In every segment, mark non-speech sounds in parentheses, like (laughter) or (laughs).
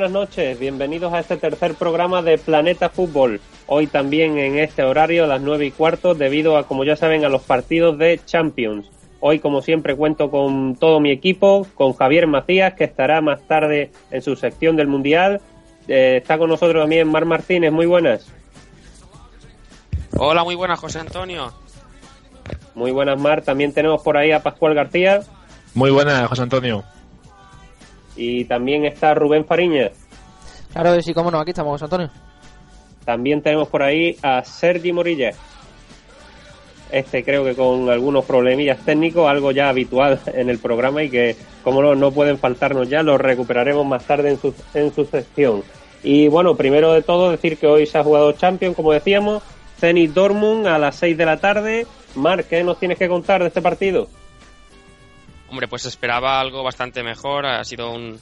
Buenas noches, bienvenidos a este tercer programa de Planeta Fútbol. Hoy también en este horario, a las nueve y cuarto, debido a, como ya saben, a los partidos de Champions. Hoy, como siempre, cuento con todo mi equipo, con Javier Macías, que estará más tarde en su sección del Mundial. Eh, está con nosotros también Mar Martínez, muy buenas. Hola, muy buenas, José Antonio. Muy buenas, Mar. También tenemos por ahí a Pascual García. Muy buenas, José Antonio. Y también está Rubén Fariña. Claro sí, cómo no, aquí estamos, Antonio. También tenemos por ahí a Sergi Morilla. Este creo que con algunos problemillas técnicos, algo ya habitual (laughs) en el programa y que, como no, no pueden faltarnos ya, lo recuperaremos más tarde en su, en su sección. Y bueno, primero de todo decir que hoy se ha jugado Champions, como decíamos, Zenit Dortmund a las 6 de la tarde. Marc, ¿qué nos tienes que contar de este partido? Hombre, pues esperaba algo bastante mejor. Ha sido un,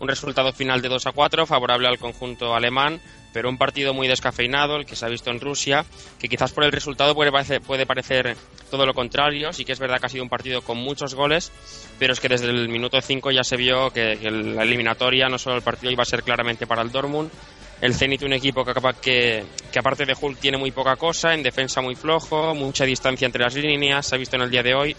un resultado final de 2 a 4, favorable al conjunto alemán, pero un partido muy descafeinado, el que se ha visto en Rusia, que quizás por el resultado puede parecer, puede parecer todo lo contrario. Sí que es verdad que ha sido un partido con muchos goles, pero es que desde el minuto 5 ya se vio que, que la eliminatoria, no solo el partido, iba a ser claramente para el Dortmund. El Zenit, un equipo que, que, que aparte de Hulk tiene muy poca cosa, en defensa muy flojo, mucha distancia entre las líneas, se ha visto en el día de hoy.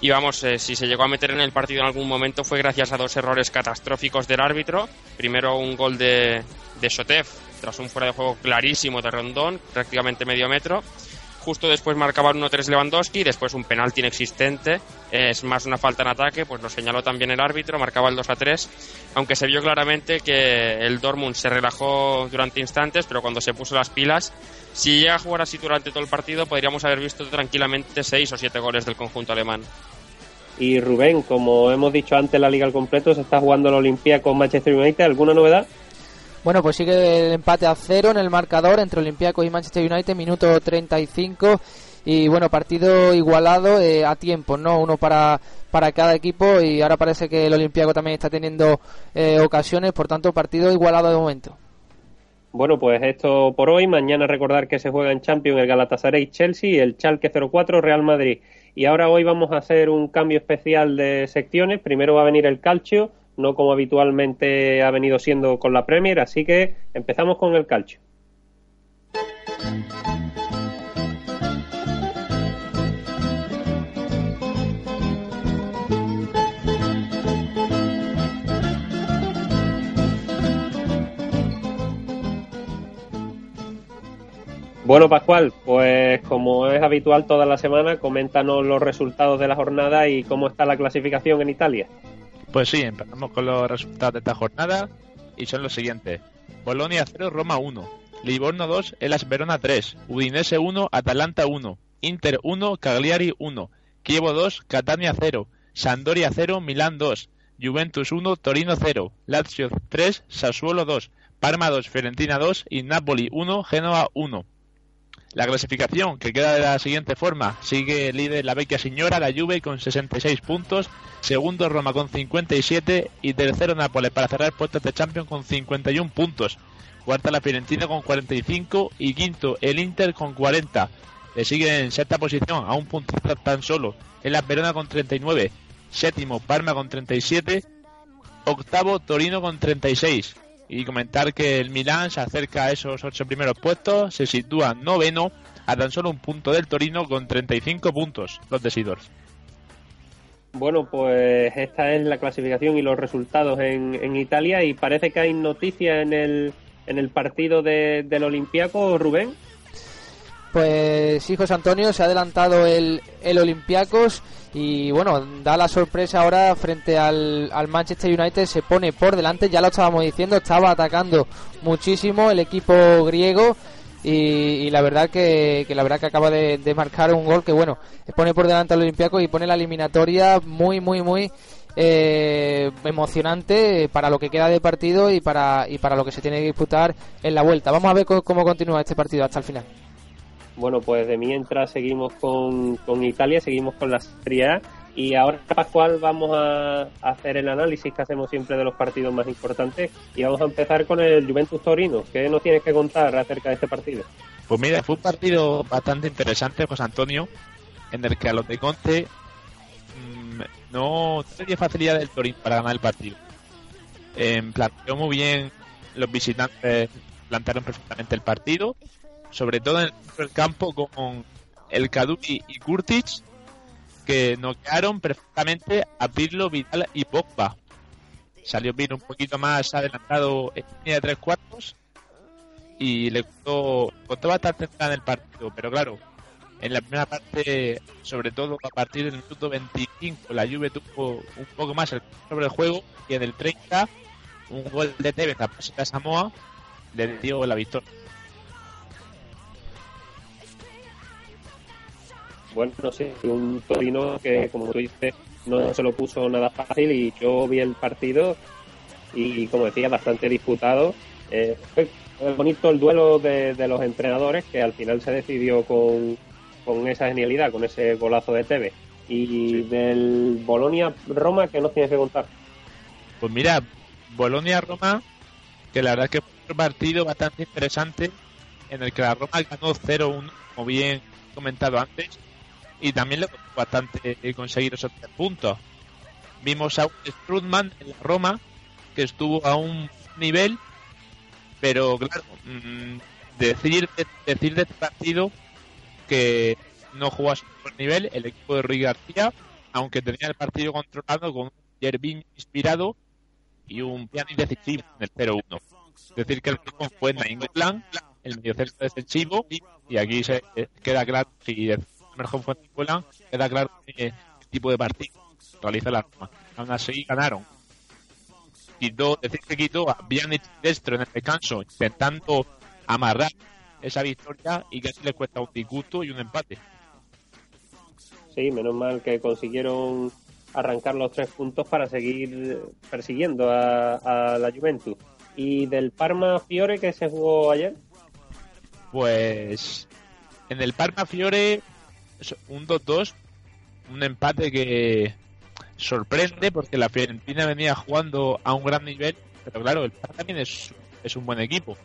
Y vamos, eh, si se llegó a meter en el partido en algún momento fue gracias a dos errores catastróficos del árbitro. Primero un gol de, de Shotev tras un fuera de juego clarísimo de Rondón, prácticamente medio metro. Justo después marcaba 1-3 Lewandowski, después un penalti inexistente, es más una falta en ataque, pues lo señaló también el árbitro, marcaba el 2-3, aunque se vio claramente que el Dortmund se relajó durante instantes, pero cuando se puso las pilas, si llega a jugar así durante todo el partido, podríamos haber visto tranquilamente 6 o 7 goles del conjunto alemán. Y Rubén, como hemos dicho antes, la liga al completo se está jugando la Olimpia con Manchester United. ¿Alguna novedad? Bueno, pues sigue el empate a cero en el marcador entre Olympiacos y Manchester United, minuto 35. Y bueno, partido igualado eh, a tiempo, ¿no? Uno para, para cada equipo y ahora parece que el Olympiaco también está teniendo eh, ocasiones, por tanto, partido igualado de momento. Bueno, pues esto por hoy. Mañana recordar que se juega en Champions el Galatasaray Chelsea y el Schalke 04 Real Madrid. Y ahora hoy vamos a hacer un cambio especial de secciones. Primero va a venir el calcio, no como habitualmente ha venido siendo con la Premier, así que empezamos con el calcio. Bueno, Pascual, pues como es habitual toda la semana, coméntanos los resultados de la jornada y cómo está la clasificación en Italia. Pues sí, empezamos con los resultados de esta jornada y son los siguientes. Bolonia 0, Roma 1. Livorno 2, Elas Verona 3. Udinese 1, Atalanta 1. Inter 1, Cagliari 1. Kievo 2, Catania 0. Sandoria 0, Milán 2. Juventus 1, Torino 0. Lazio 3, Sassuolo 2. Parma 2, Fiorentina 2 y Napoli 1, Génova 1. La clasificación que queda de la siguiente forma. Sigue líder la vecchia señora, la Juve con 66 puntos, segundo Roma con 57 y tercero Nápoles para cerrar puestos de Champions con 51 puntos. Cuarta la Fiorentina con 45 y quinto el Inter con 40. Le sigue en sexta posición a un punto tan solo el la Verona con 39, séptimo Parma con 37, octavo Torino con 36 y comentar que el Milán se acerca a esos ocho primeros puestos, se sitúa noveno a tan solo un punto del Torino con 35 puntos, los de Sidors. Bueno, pues esta es la clasificación y los resultados en, en Italia y parece que hay noticias en el, en el partido de, del Olympiaco, Rubén. Pues sí, José Antonio, se ha adelantado el, el Olympiacos y bueno, da la sorpresa ahora frente al, al, Manchester United, se pone por delante, ya lo estábamos diciendo, estaba atacando muchísimo el equipo griego y, la verdad que, la verdad que acaba de, marcar un gol que bueno, pone por delante al Olympiacos y pone la eliminatoria muy muy muy eh, emocionante para lo que queda de partido y para, y para lo que se tiene que disputar en la vuelta. Vamos a ver cómo continúa este partido hasta el final. Bueno, pues de mientras seguimos con, con Italia, seguimos con la Serie A y ahora, Pascual, vamos a hacer el análisis que hacemos siempre de los partidos más importantes y vamos a empezar con el Juventus Torino. ¿Qué nos tienes que contar acerca de este partido? Pues mira, fue un partido bastante interesante, José Antonio, en el que a los de Conte mmm, no tenía facilidad del Torino para ganar el partido. Eh, planteó muy bien los visitantes, plantearon perfectamente el partido, sobre todo en el campo con el Kaduki y Kurtic, que noquearon perfectamente a Pirlo, Vidal y Pogba. Salió bien un poquito más adelantado en línea de tres cuartos y le costó, costó bastante en el partido, pero claro, en la primera parte, sobre todo a partir del minuto 25, la Juve tuvo un poco más el sobre el juego y en el 30 un gol de Tevez a Samoa le dio la victoria. Bueno, no sé, un Torino que, como tú dices, no se lo puso nada fácil y yo vi el partido y, como decía, bastante disputado. Eh, fue bonito el duelo de, los entrenadores que al final se decidió con, con esa genialidad, con ese golazo de TV. Y del Bolonia-Roma, ¿qué nos tienes que contar? Pues mira, Bolonia-Roma, que la verdad es que fue un partido bastante interesante en el que la Roma ganó 0-1, como bien comentado antes, y también le costó bastante conseguir esos tres puntos. Vimos a un Strutman en la Roma que estuvo a un nivel, pero claro, mm, decir, decir de este partido que no jugó a su nivel el equipo de Rui García, aunque tenía el partido controlado con un Yervin inspirado y un piano indecisivo en el 0-1. Decir que el mejor fue Plan, el mediocentro defensivo, y aquí se queda claro si el mejor fue Plan, queda claro qué tipo de partido realiza la Roma. Aún así ganaron. Quitó, decir que quitó a Bianic Destro en el descanso, intentando amarrar esa victoria y casi le cuesta un disgusto y un empate. Sí, menos mal que consiguieron arrancar los tres puntos para seguir persiguiendo a, la Juventus. ¿Y del Parma Fiore que se jugó ayer? Pues en el Parma Fiore un 2-2, un empate que sorprende porque la Fiorentina venía jugando a un gran nivel, pero claro, el Parma también es, es un buen equipo.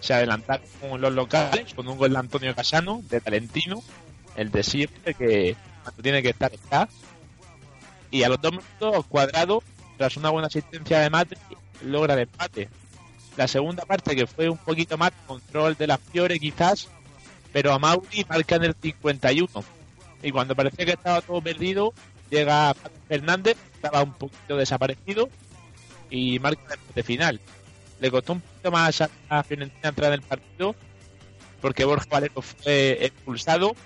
Se adelantaron los locales con un gol de Antonio Casano, de Talentino, el de siempre que cuando tiene que estar está y a los dos minutos Cuadrado, tras una buena asistencia de Mate, logra el empate. La segunda parte, que fue un poquito más control de la Fiore quizás, pero a Mauri marca en el 51. Y cuando parecía que estaba todo perdido, llega Fernández, estaba un poquito desaparecido, y marca empate final. Le costó un poquito más a Fiorentina entrar en el partido, porque Borja Valero fue expulsado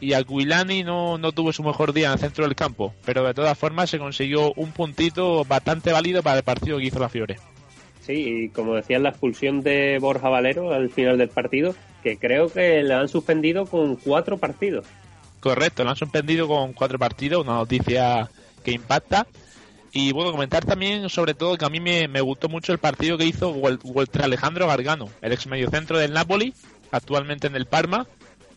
y Aquilani no, no tuvo su mejor día en el centro del campo, pero de todas formas se consiguió un puntito bastante válido para el partido que hizo la Fiore. Sí, y como decías, la expulsión de Borja Valero al final del partido, que creo que le han suspendido con cuatro partidos. Correcto, lo han suspendido con cuatro partidos, una noticia que impacta. Y bueno, comentar también sobre todo que a mí me, me gustó mucho el partido que hizo Walter Alejandro Gargano, el ex mediocentro del Napoli, actualmente en el Parma,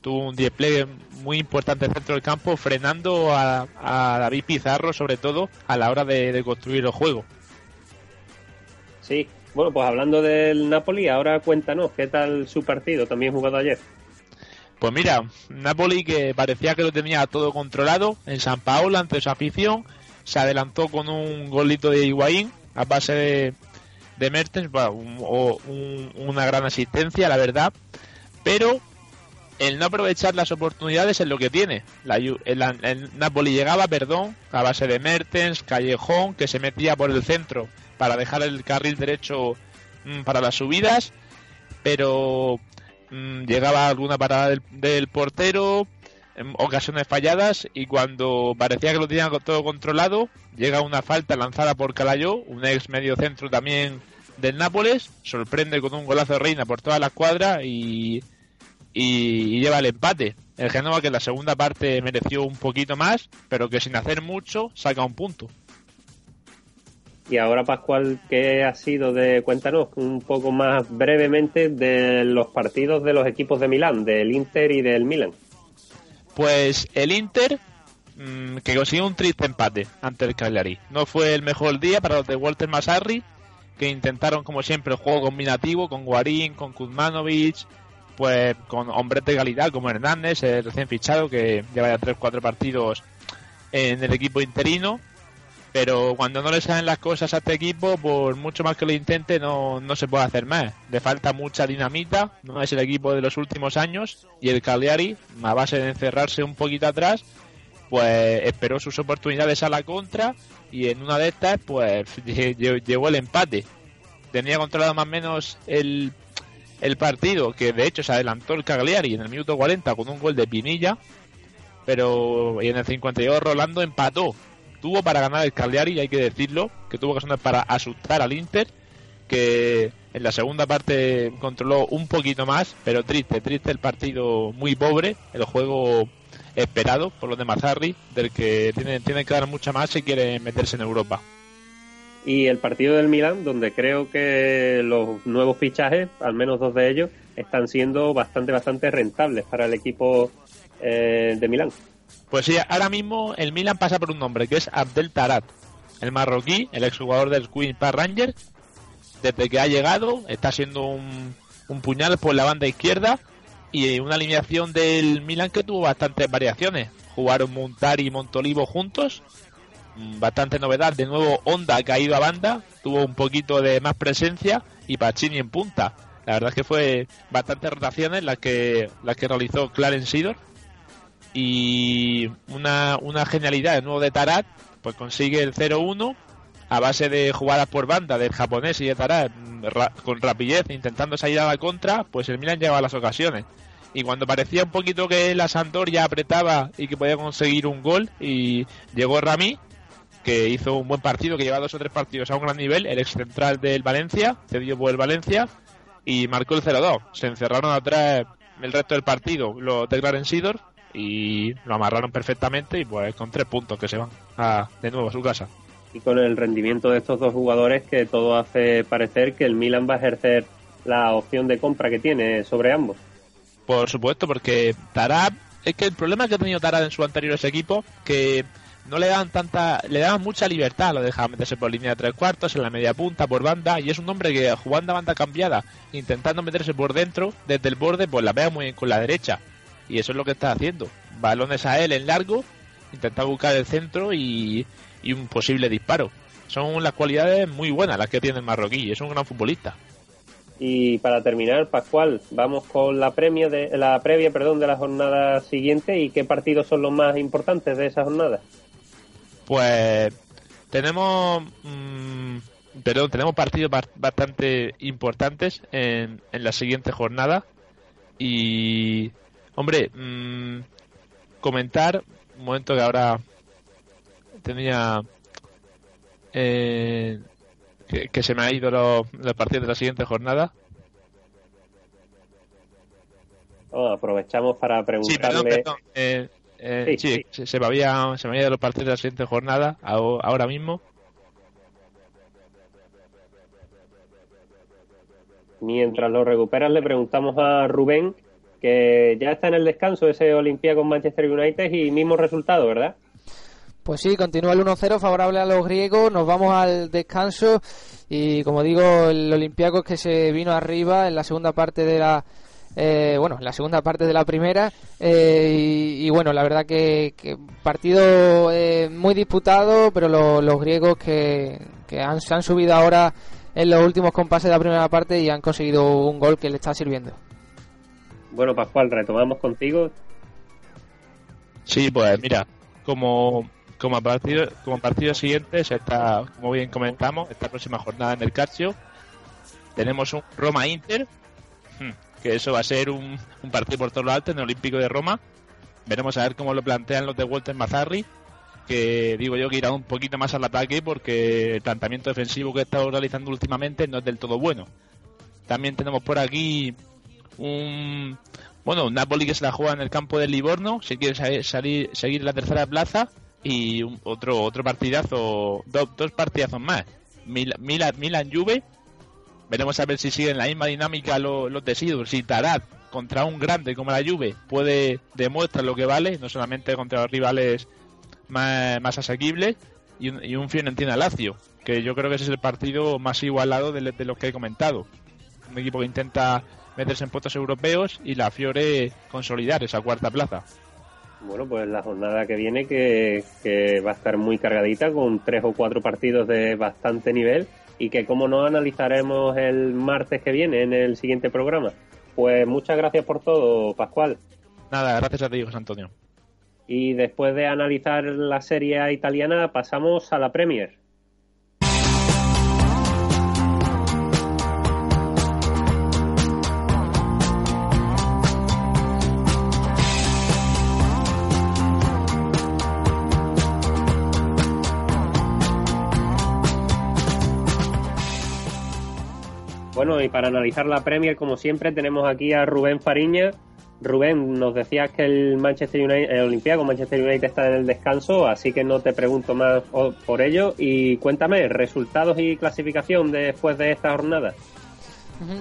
tuvo un display muy importante centro del campo, frenando a, David Pizarro, sobre todo a la hora de, construir el juego. Sí, bueno, pues hablando del Napoli, ahora cuéntanos, ¿qué tal su partido también jugado ayer? Pues mira, Napoli que parecía que lo tenía todo controlado en San Paolo ante su afición, se adelantó con un golito de Higuaín a base de, de Mertens, o una gran asistencia, la verdad, pero el no aprovechar las oportunidades es lo que tiene. La, el, Napoli llegaba, perdón, a base de Mertens, Callejón, que se metía por el centro para dejar el carril derecho mm, para las subidas, pero mm, llegaba alguna parada del, portero, ocasiones falladas y cuando parecía que lo tenían todo controlado, llega una falta lanzada por Calayó, un ex medio centro también del Nápoles, sorprende con un golazo de Reina por toda la cuadra y y, lleva el empate. El Genova que en la segunda parte mereció un poquito más, pero que sin hacer mucho saca un punto. Y ahora, Pascual, ¿qué ha sido de, cuéntanos un poco más brevemente de los partidos de los equipos de Milán, del Inter y del Milan? Pues el Inter, mm, que consiguió un triste empate ante el Cagliari. No fue el mejor día para los de Walter Massarri, que intentaron, como siempre, el juego combinativo con Guarín, con Kuzmanovic, pues con hombres de calidad como Hernández, el recién fichado, que lleva ya 3-4 partidos en el equipo interino. pero cuando no le salen las cosas a este equipo, por mucho más que lo intente, no, no se puede hacer más. Le falta mucha dinamita, no es el equipo de los últimos años, y el Cagliari, a base de encerrarse un poquito atrás, pues esperó sus oportunidades a la contra, y en una de estas, pues (laughs) llevó el empate. Tenía controlado más o menos el, el partido, que de hecho se adelantó el Cagliari en el minuto 40 con un gol de Pinilla, pero en el 52 Rolando empató tuvo para ganar el Cagliari, hay que decirlo, que tuvo ocasiones para asustar al Inter, que en la segunda parte controló un poquito más, pero triste, triste el partido muy pobre, el juego esperado por los de Mazzarri, del que tienen, tienen que dar mucha más si quieren meterse en Europa. Y el partido del Milan, donde creo que los nuevos fichajes, al menos dos de ellos, están siendo bastante, bastante rentables para el equipo eh, de Milán. Pues sí, ahora mismo el Milan pasa por un nombre que es Abdel Tarat, el marroquí, el exjugador del Queen Park Rangers. Desde que ha llegado, está siendo un, puñal por la banda izquierda y una alineación del Milan que tuvo bastantes variaciones. Jugaron Montari y Montolivo juntos, bastante novedad. De nuevo, Honda caído a banda, tuvo un poquito de más presencia y Pacini en punta. La verdad es que fue bastantes rotaciones las que, las que realizó Clarence Sidor y una, una genialidad de nuevo de Tarat, pues consigue el 0-1 a base de jugadas por banda del japonés y de Tarat con rapidez intentando salir a la contra, pues el Milan lleva las ocasiones. Y cuando parecía un poquito que la ya apretaba y que podía conseguir un gol, y llegó Rami, que hizo un buen partido, que lleva dos o tres partidos a un gran nivel, el ex central del Valencia, cedido por el Valencia, y marcó el 0-2. Se encerraron atrás el resto del partido los de Clarence Sidor y lo amarraron perfectamente y pues con tres puntos que se van a, de nuevo a su casa. Y con el rendimiento de estos dos jugadores que todo hace parecer que el Milan va a ejercer la opción de compra que tiene sobre ambos. Por supuesto, porque Tarab, es que el problema que ha tenido Tarab en su anteriores equipos, que no le daban tanta, le daban mucha libertad, lo dejaban meterse por línea de tres cuartos, en la media punta, por banda, y es un hombre que jugando a banda cambiada, intentando meterse por dentro, desde el borde, pues la vea muy bien con la derecha y eso es lo que está haciendo. Balones a él en largo, intenta buscar el centro y, un posible disparo. Son las cualidades muy buenas las que tiene el marroquí, es un gran futbolista. Y para terminar, Pascual, vamos con la premia de la previa, perdón, de la jornada siguiente y qué partidos son los más importantes de esa jornada. Pues tenemos mm, perdón, tenemos partidos bastante importantes en, en la siguiente jornada y Hombre, mmm, comentar, un momento que ahora tenía eh, que, se me ha ido los, partidos de la siguiente jornada. Oh, aprovechamos para preguntarle. Sí, eh, eh, sí, Se, me había, se me había ido los partidos de la siguiente jornada ahora mismo. Mientras lo recuperas, le preguntamos a Rubén que ya está en el descanso ese Olimpia con Manchester United y mismo resultado, ¿verdad? Pues sí, continúa el 1-0 favorable a los griegos, nos vamos al descanso y como digo, el Olympiacos que se vino arriba en la segunda parte de la eh, bueno, en la segunda parte de la primera eh, y, bueno, la verdad que, partido eh, muy disputado, pero los griegos que, que han, se han subido ahora en los últimos compases de la primera parte y han conseguido un gol que le está sirviendo. Bueno, Pascual, retomamos contigo. Sí, pues mira, como como partido como partido siguiente se está, como bien comentamos, esta próxima jornada en el Calcio tenemos un Roma Inter, hmm, que eso va a ser un, partido por todo lo alto en el Olímpico de Roma. Veremos a ver cómo lo plantean los de Walter Mazzarri, que digo yo que irá un poquito más al ataque porque el planteamiento defensivo que he estado realizando últimamente no es del todo bueno. También tenemos por aquí un bueno, un Napoli que se la juega en el campo del Livorno, si quiere salir, seguir la tercera plaza y otro otro partidazo, dos partidazos más. Milan, Milan, Juve, veremos a ver si siguen la misma dinámica los, los si Tarat contra un grande como la Juve puede demostrar lo que vale, no solamente contra los rivales más, más asequibles y un, y un Fiorentina Lazio, que yo creo que ese es el partido más igualado de, los que he comentado. Un equipo que intenta meterse en puestos europeos y la Fiore consolidar esa cuarta plaza. Bueno, pues la jornada que viene que va a estar muy cargadita con tres o cuatro partidos de bastante nivel y que como no analizaremos el martes que viene en el siguiente programa. Pues muchas gracias por todo, Pascual. Nada, gracias a ti, José Antonio. Y después de analizar la serie italiana, pasamos a la Premier. Y para analizar la Premier, como siempre, tenemos aquí a Rubén Fariña. Rubén, nos decías que el Manchester United, el Olympiacos Manchester United está en el descanso, así que no te pregunto más por ello. Y cuéntame, resultados y clasificación después de esta jornada.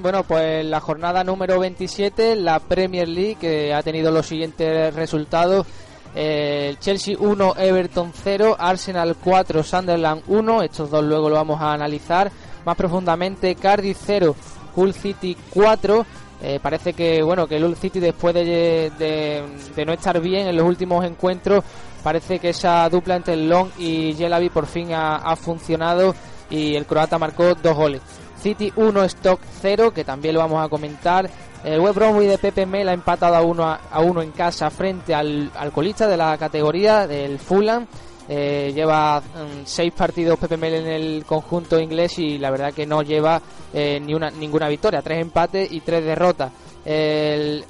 Bueno, pues la jornada número 27, la Premier League, que ha tenido los siguientes resultados. El Chelsea 1, Everton 0, Arsenal 4, Sunderland 1. Estos dos luego lo vamos a analizar más profundamente. Cardiff 0, Hull City 4. Eh, parece que bueno que el Hull City después de, de, no estar bien en los últimos encuentros parece que esa dupla entre Long y Jelavi por fin ha, funcionado y el croata marcó dos goles. City 1, Stock 0, que también lo vamos a comentar. El Web Bromwich de Pepe Mel ha empatado a uno, a uno en casa frente al, al colista de la categoría del Fulham. Eh, lleva mm, seis partidos Pepe en el conjunto inglés y la verdad que no lleva eh, ni una, ninguna victoria, tres empates y tres derrotas. El,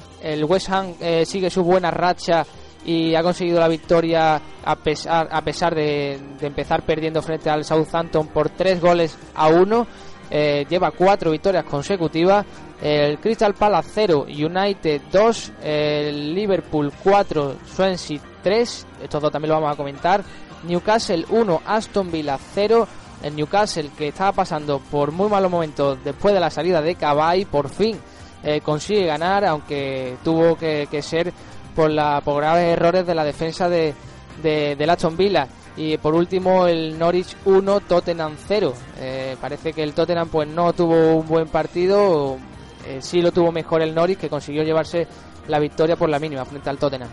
West Ham eh, sigue su buena racha y ha conseguido la victoria a pesar, a pesar de, de empezar perdiendo frente al Southampton por tres goles a uno. lleva cuatro victorias consecutivas. El Crystal Palace 0, United 2, el Liverpool 4, Swansea 3. Estos dos también lo vamos a comentar. Newcastle 1, Aston Villa 0. El Newcastle que estaba pasando por muy malos momentos después de la salida de Cabay, por fin eh, consigue ganar, aunque tuvo que, ser por, la, por graves errores de la defensa de, de, Aston Villa. Y por último el Norwich 1, Tottenham 0. Eh, parece que el Tottenham pues no tuvo un buen partido, eh, sí lo tuvo mejor el Norwich que consiguió llevarse la victoria por la mínima frente al Tottenham.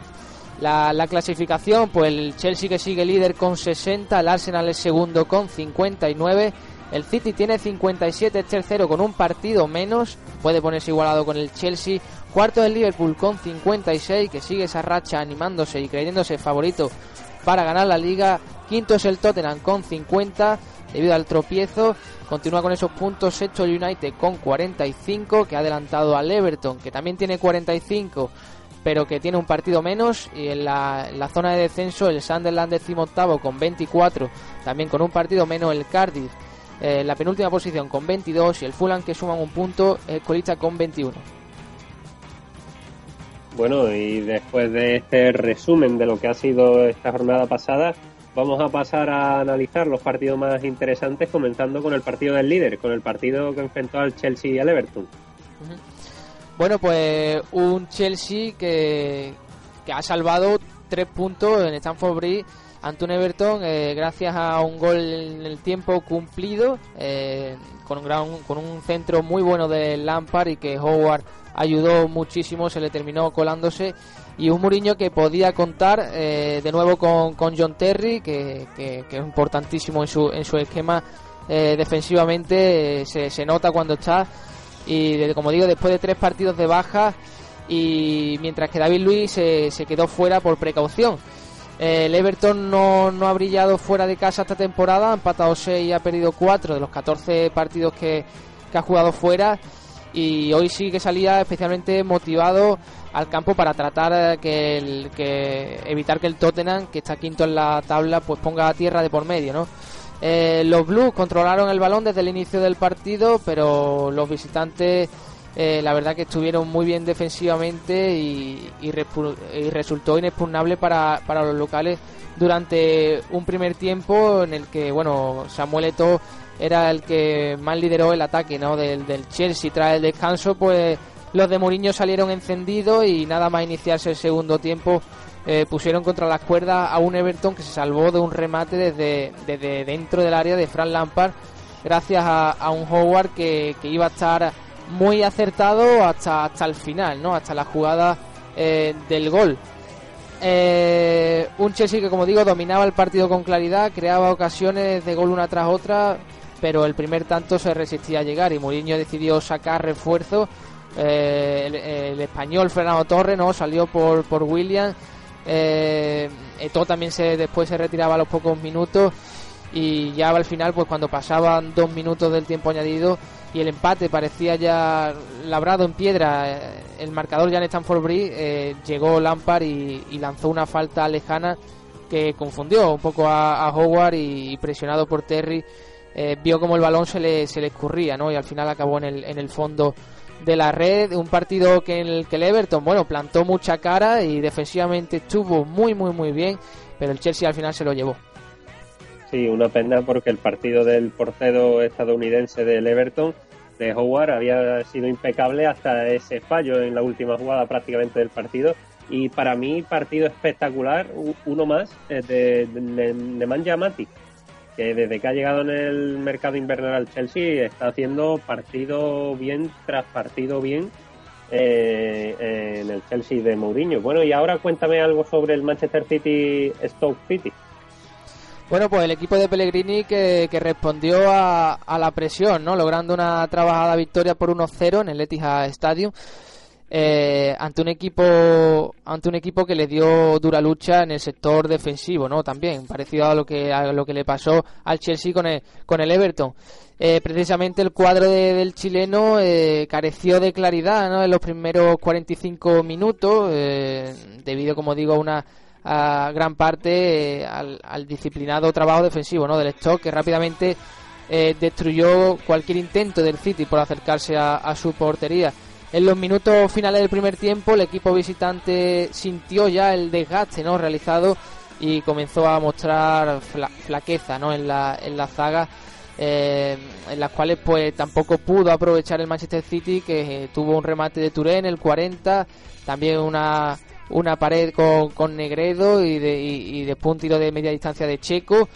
La, clasificación, pues el Chelsea que sigue líder con 60, el Arsenal es segundo con 59, el City tiene 57, es tercero con un partido menos, puede ponerse igualado con el Chelsea, cuarto el Liverpool con 56, que sigue esa racha animándose y creyéndose favorito para ganar la liga, quinto es el Tottenham con 50, debido al tropiezo, continúa con esos puntos, sexto el United con 45, que ha adelantado al Everton, que también tiene 45, pero que tiene un partido menos. Y en la, zona de descenso, el Sunderland octavo con 24, también con un partido menos el Cardiff. en la penúltima posición con 22 y el Fulham que suman un punto, el colista con 21. Bueno, y después de este resumen de lo que ha sido esta jornada pasada, vamos a pasar a analizar los partidos más interesantes, comenzando con el partido del líder, con el partido que enfrentó al Chelsea y al Everton. Bueno, pues un Chelsea que, que ha salvado tres puntos en Stamford Bridge. Ante un Everton eh, gracias a un gol en el tiempo cumplido eh, con, un gran, con un centro muy bueno de Lampard y que Howard ayudó muchísimo, se le terminó colándose. Y un Mourinho que podía contar eh, de nuevo con, con John Terry que, que, es importantísimo en su, en su esquema defensivamente se, se nota cuando está y como digo, después de tres partidos de baja y mientras que David Luis se, quedó fuera por precaución. El Everton no, no, ha brillado fuera de casa esta temporada, ha empatado 6 y ha perdido 4 de los 14 partidos que, ha jugado fuera y hoy sí que salía especialmente motivado al campo para tratar que, el, que evitar que el Tottenham, que está quinto en la tabla, pues ponga tierra de por medio, ¿no? Eh, los Blues controlaron el balón desde el inicio del partido, pero los visitantes eh, la verdad que estuvieron muy bien defensivamente y, resultó inexpugnable para, los locales durante un primer tiempo en el que bueno Samuel Eto'o era el que más lideró el ataque ¿no? del, del Chelsea tras el descanso pues los de Mourinho salieron encendidos y nada más iniciarse el segundo tiempo eh, pusieron contra las cuerdas a un Everton que se salvó de un remate desde, desde dentro del área de Frank Lampard gracias a, un Howard que, iba a estar muy acertado hasta, hasta el final, ¿no? hasta la jugada eh, del gol. Eh, un Chelsea que, como digo, dominaba el partido con claridad, creaba ocasiones de gol una tras otra, pero el primer tanto se resistía a llegar y Mourinho decidió sacar refuerzo. Eh, el, español Fernando Torres no salió por, por William. Eh, Eto también se, después se retiraba a los pocos minutos y ya al final, pues cuando pasaban dos minutos del tiempo añadido y el empate parecía ya labrado en piedra, eh, el marcador ya en Stanford Bridge, eh, llegó Lampard y, lanzó una falta lejana que confundió un poco a, Howard y, presionado por Terry eh, vio como el balón se le, se le escurría ¿no? y al final acabó en el, en el fondo de la red, un partido que el que el Everton, bueno, plantó mucha cara y defensivamente estuvo muy muy muy bien, pero el Chelsea al final se lo llevó. Sí, una pena porque el partido del portero estadounidense del Everton de Howard había sido impecable hasta ese fallo en la última jugada prácticamente del partido. Y para mí, partido espectacular, uno más, eh, de, de, Nemanja Matic, que desde que ha llegado en el mercado invernal al Chelsea está haciendo partido bien tras partido bien eh, en el Chelsea de Mourinho. Bueno, y ahora cuéntame algo sobre el Manchester City Stoke City. Bueno, pues el equipo de Pellegrini que, respondió a, la presión, ¿no? Logrando una trabajada victoria por 1-0 en el Etihad Stadium. Eh, ante un equipo ante un equipo que le dio dura lucha en el sector defensivo no también parecido a lo que a lo que le pasó al Chelsea con el con el Everton eh, precisamente el cuadro del chileno eh, careció de claridad ¿no? en los primeros 45 minutos debido como digo a una a gran parte eh, al, disciplinado trabajo defensivo ¿no? del Stock que rápidamente eh, destruyó cualquier intento del City por acercarse a, su portería. En los minutos finales del primer tiempo el equipo visitante sintió ya el desgaste ¿no? realizado y comenzó a mostrar flaqueza ¿no? en, la, en la zaga eh, en las cuales pues tampoco pudo aprovechar el Manchester City que tuvo un remate de Touré en el 40 también una una pared con, con Negredo y, de, y, después un tiro de media distancia de Checo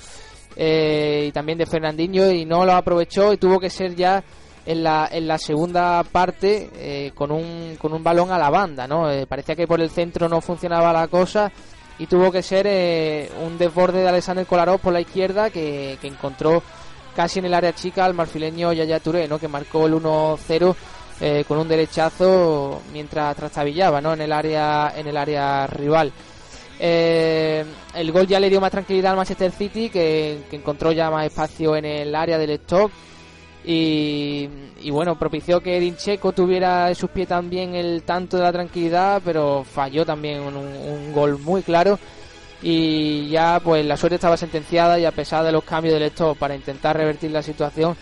eh, y también de Fernandinho y no lo aprovechó y tuvo que ser ya en la, en la segunda parte eh, con, un, con un balón a la banda, ¿no? Eh, parecía que por el centro no funcionaba la cosa y tuvo que ser un desborde de Alexander Kolarov por la izquierda que, que encontró casi en el área chica al marfileño Yaya Touré, ¿no? Que marcó el 1-0 eh, con un derechazo mientras trastabillaba ¿no? en el área en el área rival. Eh, el gol ya le dio más tranquilidad al Manchester City que, encontró ya más espacio en el área del stock y, bueno propició que Edin Checo tuviera en sus pies también el tanto de la tranquilidad pero falló también un, gol muy claro y ya pues la suerte estaba sentenciada y a pesar de los cambios del stock para intentar revertir la situación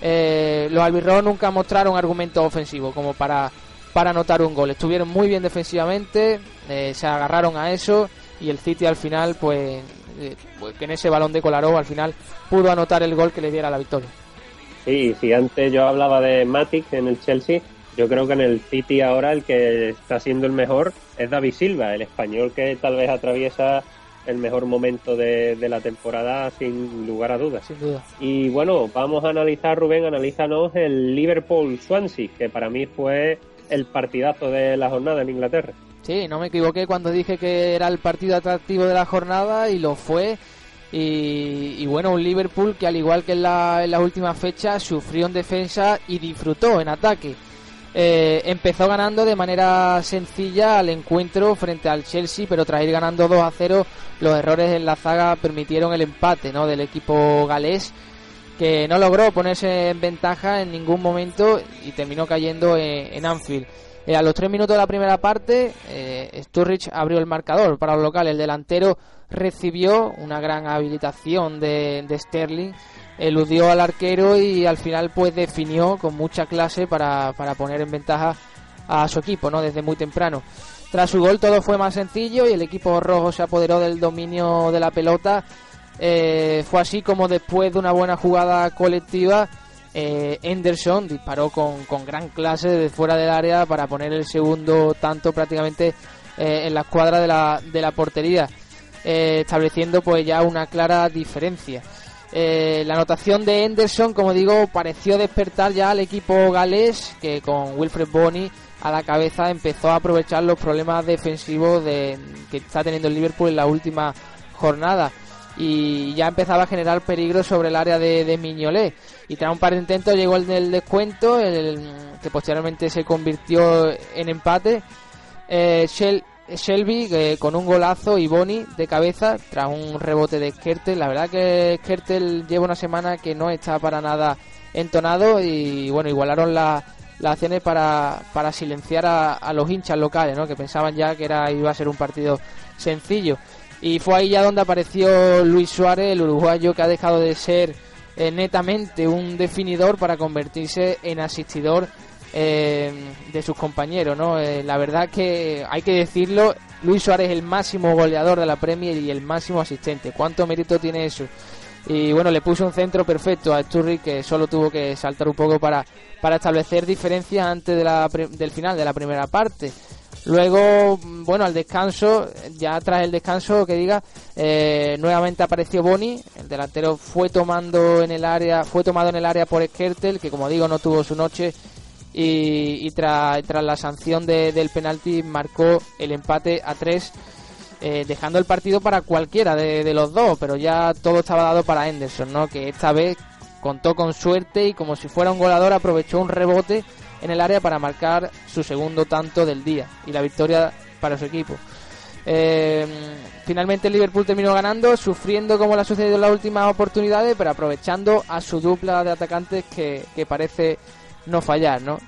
eh, los albirrojos nunca mostraron argumentos ofensivos como para, para anotar un gol. Estuvieron muy bien defensivamente, eh, se agarraron a eso y el City al final, pues, eh, pues, en ese balón de Kolarov al final pudo anotar el gol que le diera la victoria. Sí, si antes yo hablaba de Matic en el Chelsea, yo creo que en el City ahora el que está siendo el mejor es David Silva, el español que tal vez atraviesa el mejor momento de, la temporada sin lugar a dudas. Sin duda. Y bueno, vamos a analizar, Rubén, analízanos el Liverpool-Swansea, que para mí fue el partidazo de la jornada en Inglaterra. Sí, no me equivoqué cuando dije que era el partido atractivo de la jornada y lo fue. Y, bueno, un Liverpool que al igual que en, la, en las últimas fechas sufrió en defensa y disfrutó en ataque. Eh, empezó ganando de manera sencilla al encuentro frente al Chelsea, pero tras ir ganando 2 a 0, los errores en la zaga permitieron el empate ¿no? del equipo galés, que no logró ponerse en ventaja en ningún momento y terminó cayendo en, Anfield. Eh, a los 3 minutos de la primera parte, eh, Sturridge abrió el marcador para los locales. El delantero recibió una gran habilitación de, de Sterling eludió al arquero y al final pues definió con mucha clase para, para poner en ventaja a su equipo, ¿no? Desde muy temprano. Tras su gol todo fue más sencillo y el equipo rojo se apoderó del dominio de la pelota. Eh, fue así como después de una buena jugada colectiva, eh, disparó con, con, gran clase desde fuera del área para poner el segundo tanto prácticamente eh, en la escuadra de la, de la portería, estableciendo pues ya una clara diferencia. Eh, la anotación de Henderson, como digo, pareció despertar ya al equipo galés, que con Wilfred Boni a la cabeza empezó a aprovechar los problemas defensivos de, que está teniendo el Liverpool en la última jornada y ya empezaba a generar peligro sobre el área de, de. Y tras un par de intentos llegó el del descuento, el, que posteriormente se convirtió en empate. Eh, Shelby con un golazo y Boni de cabeza tras un rebote de Skertel. La verdad que Skertel lleva una semana que no está para nada entonado y bueno, igualaron las acciones para, para silenciar a, los hinchas locales, ¿no? que pensaban ya que era iba a ser un partido sencillo. Y fue ahí ya donde apareció Luis Suárez, el uruguayo que ha dejado de ser eh, netamente un definidor para convertirse en asistidor eh, de sus compañeros. ¿no? Eh, la verdad que hay que decirlo, Luis Suárez es el máximo goleador de la Premier y el máximo asistente. ¿Cuánto mérito tiene eso? Y bueno, le puso un centro perfecto a Sturri que solo tuvo que saltar un poco para, para establecer diferencias antes de la, del final de la primera parte. Luego, bueno, al descanso, ya tras el descanso, que diga, eh, nuevamente apareció Boni, el delantero fue tomando en el área, fue tomado en el área por Skertel, que como digo no tuvo su noche y, tras la sanción del penalti marcó el empate a tres, eh, dejando el partido para cualquiera de, de, los dos, pero ya todo estaba dado para Henderson, ¿no? Que esta vez contó con suerte y como si fuera un goleador aprovechó un rebote en el área para marcar su segundo tanto del día y la victoria para su equipo. Eh, finalmente el Liverpool terminó ganando, sufriendo como le ha sucedido en las últimas oportunidades, pero aprovechando a su dupla de atacantes que, parece no fallar, ¿no?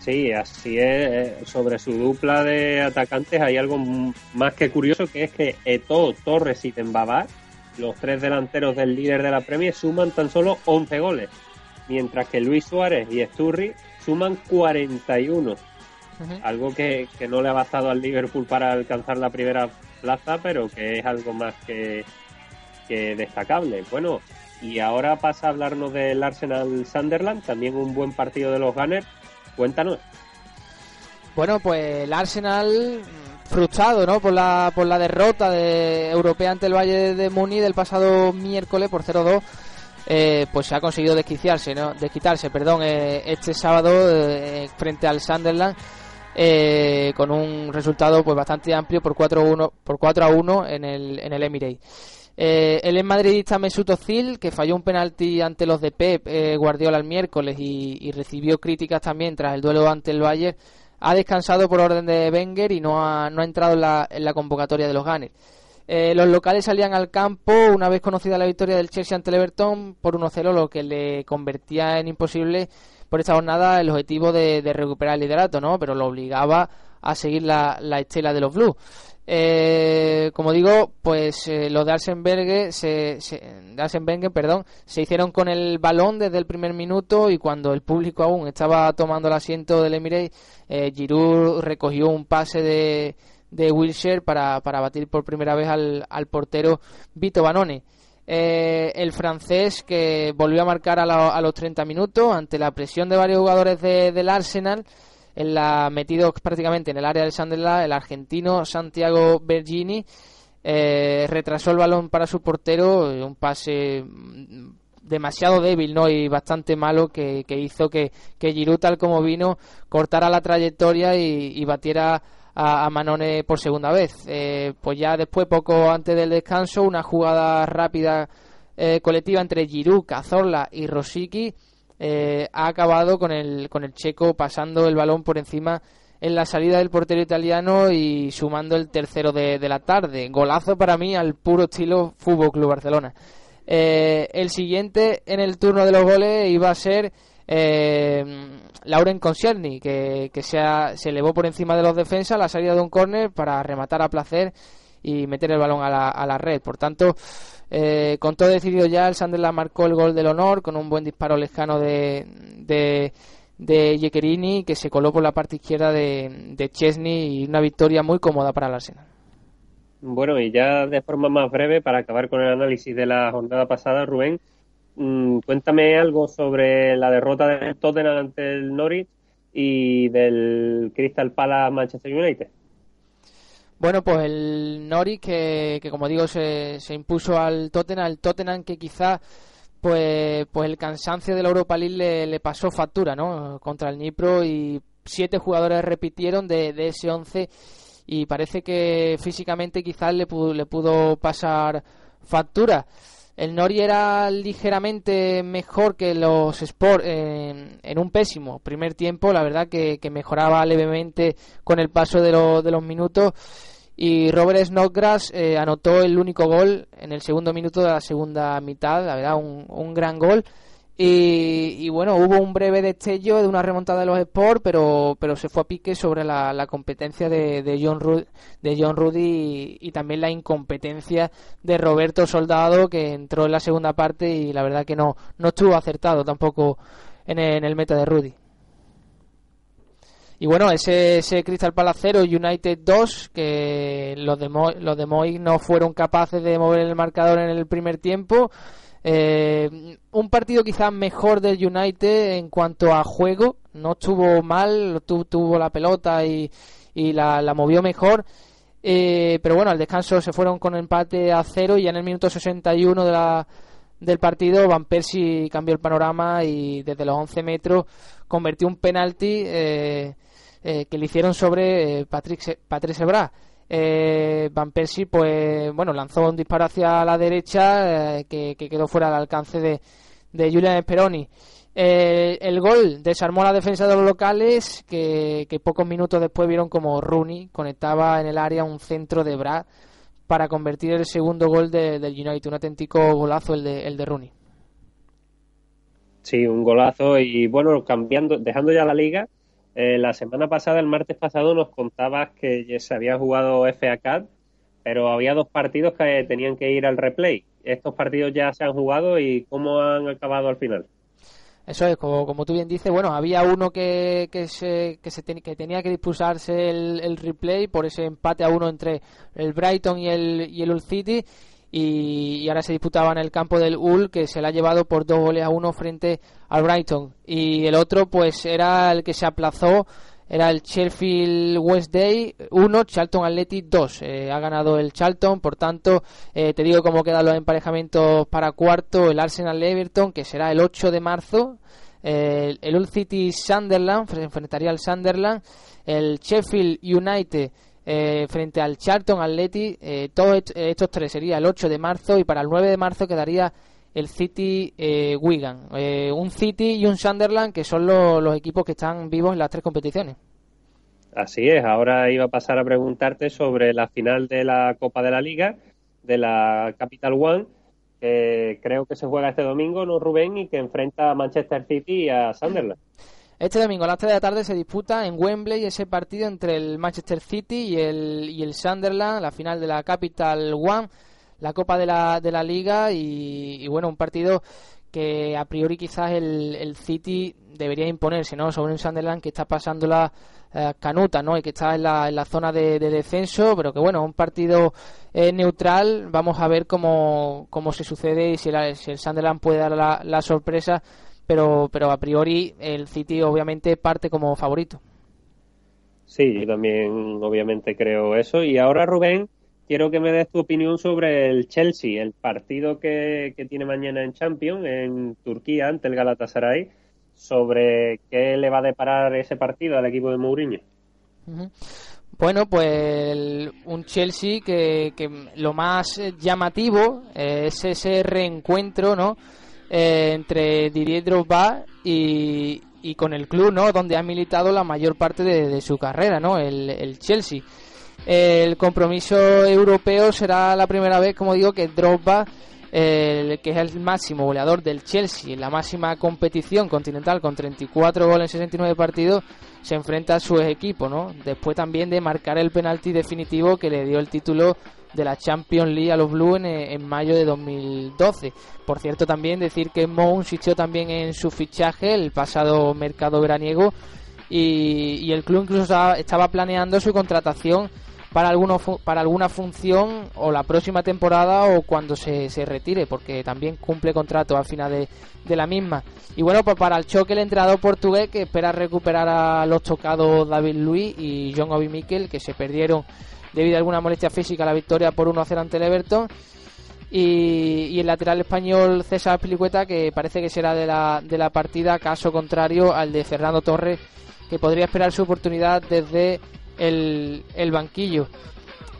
Sí, así es. Eh, sobre su dupla de atacantes hay algo más que curioso, que es que Eto, Torres y Tembabar, los tres delanteros del líder de la Premier, suman tan solo 11 goles mientras que Luis Suárez y Sturri suman 41. Algo que, no le ha bastado al Liverpool para alcanzar la primera plaza, pero que es algo más que, destacable. Bueno, y ahora pasa a hablarnos del Arsenal Sunderland, también un buen partido de los Gunners. Cuéntanos. Bueno, pues el Arsenal frustrado, ¿no? Por la por la derrota de europea ante el Valle de Muni del pasado miércoles por 0-2 eh, pues se ha conseguido desquiciarse, ¿no? desquitarse perdón, eh, este sábado eh, frente al Sunderland con un resultado pues bastante amplio por 4-1 por 4 a 1 en el en el Emirates. El en madridista Mesut Özil que falló un penalti ante los de Pep Guardiola el miércoles y, recibió críticas también tras el duelo ante el Bayern ha descansado por orden de Wenger y no ha, no ha entrado en la, en la convocatoria de los Gunners. Eh, los locales salían al campo una vez conocida la victoria del Chelsea ante el Everton por 1-0, lo que le convertía en imposible por esta jornada el objetivo de, recuperar el liderato, ¿no? Pero lo obligaba a seguir la, estela de los Blues. Eh, como digo, pues eh, los de Arsenberg se, de perdón, se hicieron con el balón desde el primer minuto y cuando el público aún estaba tomando el asiento del Emirates, Giroud recogió un pase de de Wilshire para, para batir por primera vez al, al portero Vito Banone. Eh, el francés que volvió a marcar a, a, los 30 minutos ante la presión de varios jugadores del Arsenal, en la, metidos prácticamente en el área del Sunderland, el argentino Santiago Bergini eh, retrasó el balón para su portero, un pase demasiado débil ¿no? y bastante malo que, hizo que, que Giroud tal como vino cortara la trayectoria y, y batiera a, Manone por segunda vez. Eh, pues ya después, poco antes del descanso, una jugada rápida eh, colectiva entre Giroud, Cazorla y Rosicky eh, ha acabado con el, con el checo pasando el balón por encima en la salida del portero italiano y sumando el tercero de, la tarde. Golazo para mí al puro estilo Fútbol Club Barcelona. el siguiente en el turno de los goles iba a ser eh, Lauren Concerni, que, que se, se elevó por encima de los defensas la salida de un córner para rematar a placer y meter el balón a la, a la red. Por tanto, eh, con todo decidido ya, el Sunderland marcó el gol del honor con un buen disparo lejano de, de, de que se coló por la parte izquierda de, Chesney y una victoria muy cómoda para el Arsenal. Bueno, y ya de forma más breve, para acabar con el análisis de la jornada pasada, Rubén, Mm, cuéntame algo sobre la derrota del Tottenham ante el Norwich y del Crystal Palace Manchester United. Bueno, pues el Norwich que, que como digo se, se impuso al Tottenham, el Tottenham que quizá pues, pues el cansancio de la Europa League le, pasó factura, ¿no? Contra el Nipro y siete jugadores repitieron de, de ese once y parece que físicamente quizás le le pudo pasar factura. El Nori era ligeramente mejor que los Sport en, un pésimo primer tiempo, la verdad que, mejoraba levemente con el paso de, de los minutos. Y Robert Snodgrass eh, anotó el único gol en el segundo minuto de la segunda mitad, la verdad un, un gran gol y, bueno, hubo un breve destello de una remontada de los Sport, pero, pero se fue a pique sobre la, competencia de, de, John Rudy, de John Rudy y, también la incompetencia de Roberto Soldado, que entró en la segunda parte y la verdad que no, no estuvo acertado tampoco en el, en el meta de Rudy. Y bueno, ese, ese Crystal Palacero United 2, que los de, los de no fueron capaces de mover el marcador en el primer tiempo. Eh, un partido quizás mejor del United en cuanto a juego, no estuvo mal, tuvo, la pelota y, la, movió mejor. Eh, pero bueno, al descanso se fueron con empate a cero y en el minuto 61 de la, del partido Van Persie cambió el panorama y desde los 11 metros convirtió un penalti eh, que le hicieron sobre Patrick, Patrick Sebra eh, Van Persie pues bueno lanzó un disparo hacia la derecha eh, que, quedó fuera del alcance de, de Julian Speroni. Eh, el gol desarmó la defensa de los locales que, pocos minutos después vieron como Rooney conectaba en el área un centro de Brad para convertir el segundo gol del United. Un auténtico golazo el de, el de Rooney. Sí, un golazo y bueno, cambiando, dejando ya la liga, eh, la semana pasada, el martes pasado, nos contabas que se había jugado FA Cup, pero había dos partidos que tenían que ir al replay. ¿Estos partidos ya se han jugado y cómo han acabado al final? Eso es, como, tú bien dices, bueno, había uno que, se, que, se que tenía que dispusarse el, replay por ese empate a uno entre el Brighton y el, y el City y, ahora se disputaba en el campo del Hull que se le ha llevado por dos goles a uno frente al Brighton. Y el otro pues era el que se aplazó era el Sheffield Wednesday 1, Charlton Athletic 2. Eh, ha ganado el Charlton, por tanto, eh, te digo cómo quedan los emparejamientos para cuarto, el Arsenal Everton, que será el 8 de marzo, el Hull City Sunderland, enfrentaría al Sunderland, el Sheffield United eh, frente al Charlton Athletic. Eh, todos estos tres sería el 8 de marzo y para el 9 de marzo quedaría el City eh, Wigan. Eh, un City y un Sunderland que son los equipos que están vivos en las tres competiciones. Así es, ahora iba a pasar a preguntarte sobre la final de la Copa de la Liga, de la Capital One, que creo que se juega este domingo, ¿no, Rubén? Y que enfrenta a Manchester City y a Sunderland. Este domingo a las 3 de la tarde se disputa en Wembley ese partido entre el Manchester City y el, y el Sunderland, la final de la Capital One, la Copa de la, de la Liga y, bueno, un partido que a priori quizás el, el City debería imponerse, ¿no? Sobre un Sunderland que está pasando la eh, canuta, ¿no? Y que está en la, en la zona de, descenso, pero que bueno, un partido eh, neutral, vamos a ver cómo, cómo se sucede y si, si el Sunderland puede dar la, la sorpresa pero, pero a priori el City obviamente parte como favorito. Sí, yo también obviamente creo eso. Y ahora, Rubén, quiero que me des tu opinión sobre el Chelsea, el partido que, tiene mañana en Champions, en Turquía, ante el Galatasaray, sobre qué le va a deparar ese partido al equipo de Mourinho. Bueno, pues un Chelsea que, que lo más llamativo es ese reencuentro, ¿no? Eh, entre Didier Drogba y, y, con el club, ¿no? Donde ha militado la mayor parte de, su carrera, ¿no? El, Chelsea. El compromiso europeo será la primera vez, como digo, que Drogba, que es el máximo goleador del Chelsea en la máxima competición continental con 34 goles en 69 partidos, se enfrenta a su equipo, ¿no? Después también de marcar el penalti definitivo que le dio el título de la Champions League a los Blues en, mayo de 2012. Por cierto, también decir que Mou insistió también en su fichaje el pasado mercado veraniego y, el club incluso estaba, planeando su contratación para, alguno, para alguna función o la próxima temporada o cuando se, se retire, porque también cumple contrato al final de, de la misma. Y bueno, pues para el choque el entrenador portugués que espera recuperar a los tocados David Luis y John Obi Mikel que se perdieron debido a alguna molestia física la victoria por 1-0 ante el Everton. Y, el lateral español César Pilicueta, que parece que será de la, de la partida, caso contrario al de Fernando Torres, que podría esperar su oportunidad desde el, el banquillo.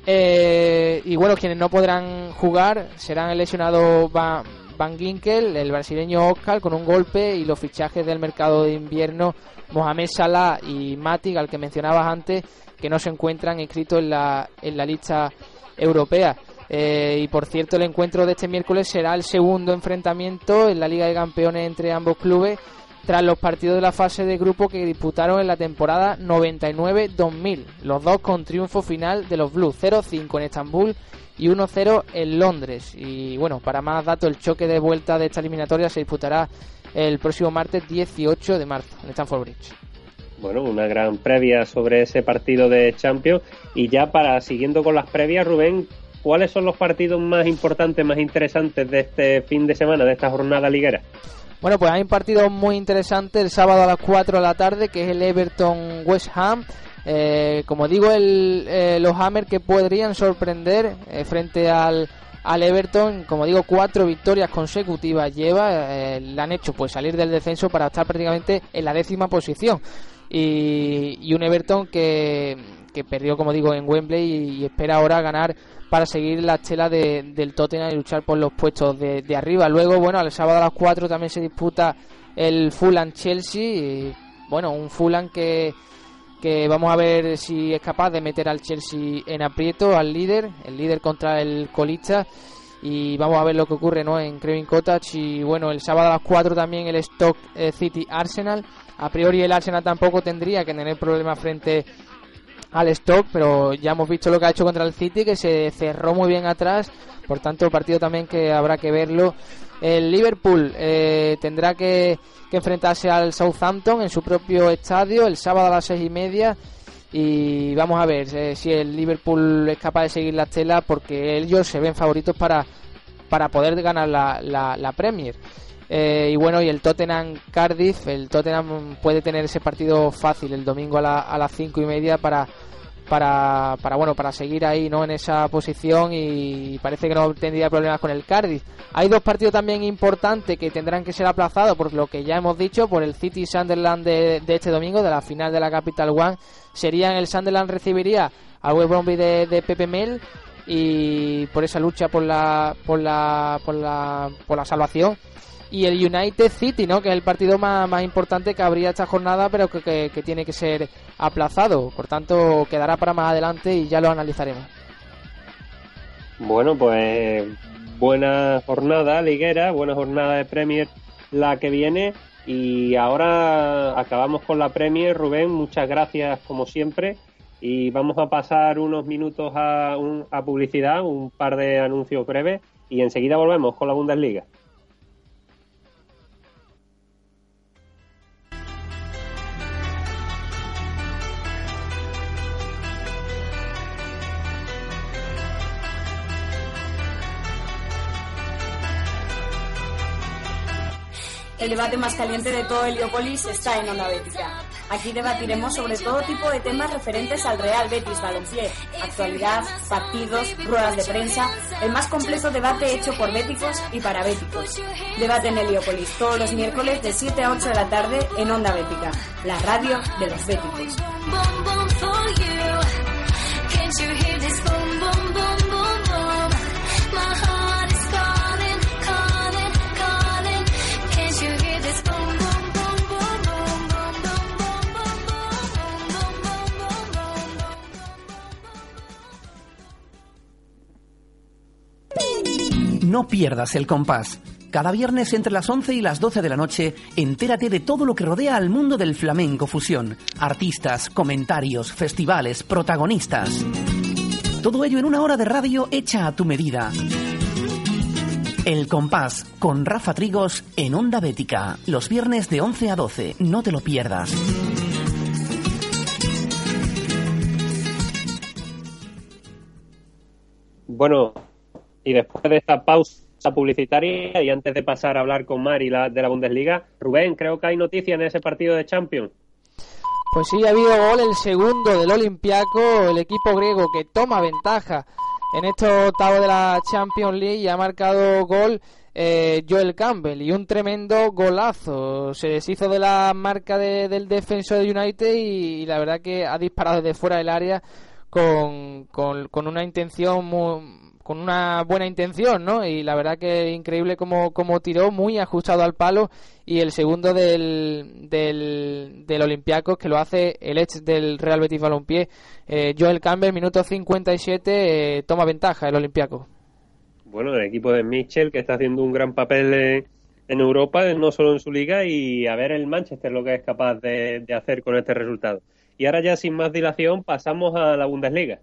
Eh, y bueno, quienes no podrán jugar serán el lesionado Van, Van Ginkel, el brasileño Oscar con un golpe y los fichajes del mercado de invierno Mohamed Salah y Matic, al que mencionabas antes, que no se encuentran inscritos en la, en la lista europea. Eh, y por cierto, el encuentro de este miércoles será el segundo enfrentamiento en la Liga de Campeones entre ambos clubes tras los partidos de la fase de grupo que disputaron en la temporada 99-2000, los dos con triunfo final de los Blues, 0-5 en Estambul y 1-0 en Londres. Y bueno, para más datos, el choque de vuelta de esta eliminatoria se disputará el próximo martes 18 de marzo en Stamford Bridge. Bueno, una gran previa sobre ese partido de Champions. Y ya para, siguiendo con las previas, Rubén, ¿cuáles son los partidos más importantes, más interesantes de este fin de semana, de esta jornada liguera? Bueno, pues hay un partido muy interesante el sábado a las 4 de la tarde, que es el Everton West Ham. Eh, como digo, el, eh, los Hammer que podrían sorprender eh, frente al, al Everton, como digo, cuatro victorias consecutivas lleva, le han hecho pues salir del descenso para estar prácticamente en la décima posición. Y, y un Everton que, que perdió, como digo, en Wembley y, espera ahora ganar para seguir la estela del Tottenham y luchar por los puestos de, arriba. Luego, bueno, el sábado a las 4 también se disputa el Fulham-Chelsea. Y, bueno, un Fulham que, que vamos a ver si es capaz de meter al Chelsea en aprieto, al líder, el líder contra el colista. Y vamos a ver lo que ocurre ¿no? en Crevin Cottage. Y bueno, el sábado a las 4 también el Stock eh, City Arsenal. A priori el Arsenal tampoco tendría que tener problemas frente al stock, pero ya hemos visto lo que ha hecho contra el City, que se cerró muy bien atrás, por tanto partido también que habrá que verlo. El Liverpool eh, tendrá que, enfrentarse al Southampton en su propio estadio el sábado a las seis y media y vamos a ver eh, si el Liverpool es capaz de seguir la estela porque ellos se ven favoritos para, para poder ganar la, la Premier. Eh, y bueno, y el Tottenham Cardiff, el Tottenham puede tener ese partido fácil el domingo a, a las cinco y media para, para, bueno, para seguir ahí ¿no? en esa posición y parece que no tendría problemas con el Cardiff. Hay dos partidos también importantes que tendrán que ser aplazados por lo que ya hemos dicho, por el City Sunderland de, este domingo, de la final de la Capital One. Serían el Sunderland recibiría al West Bromwich de, de Pepe Mel y por esa lucha por la, por la, por la, por la salvación y el United City, ¿no? Que es el partido más, más importante que habría esta jornada, pero que, que, tiene que ser aplazado. Por tanto, quedará para más adelante y ya lo analizaremos. Bueno, pues buena jornada liguera, buena jornada de Premier la que viene. Y ahora acabamos con la Premier. Rubén, muchas gracias como siempre. Y vamos a pasar unos minutos a, a publicidad, un par de anuncios breves. Y enseguida volvemos con la Bundesliga. El debate más caliente de todo Heliópolis está en Onda Bética. Aquí debatiremos sobre todo tipo de temas referentes al Real Betis Balompié, actualidad, partidos, ruedas de prensa, el más completo debate hecho por béticos y para béticos. Debate en Heliópolis todos los miércoles de 7 a 8 de la tarde en Onda Bética, la radio de los béticos. No pierdas el compás. Cada viernes entre las 11 y las 12 de la noche, entérate de todo lo que rodea al mundo del flamenco fusión. Artistas, comentarios, festivales, protagonistas. Todo ello en una hora de radio hecha a tu medida. El compás con Rafa Trigos en Onda Bética. Los viernes de 11 a 12. No te lo pierdas. Bueno, y después de esta pausa publicitaria y antes de pasar a hablar con Mari la, de la Bundesliga, Rubén, creo que hay noticias en ese partido de Champions. Pues sí, ha habido gol el segundo del Olympiaco, el equipo griego que toma ventaja en estos octavos de la Champions League y ha marcado gol eh, Joel Campbell y un tremendo golazo. Se deshizo de la marca del defensor de United y, la verdad que ha disparado desde fuera del área con, con, con una intención muy con una buena intención, ¿no? Y la verdad que increíble como, como tiró, muy ajustado al palo. Y el segundo del, del, del Olympiacos, que lo hace el ex del Real Betis Balompié, eh, Joel Campbell, minuto 57, eh, toma ventaja el Olympiacos. Bueno, el equipo de Mitchell, que está haciendo un gran papel en, en Europa, no solo en su liga, y a ver el Manchester lo que es capaz de, de hacer con este resultado. Y ahora ya sin más dilación pasamos a la Bundesliga.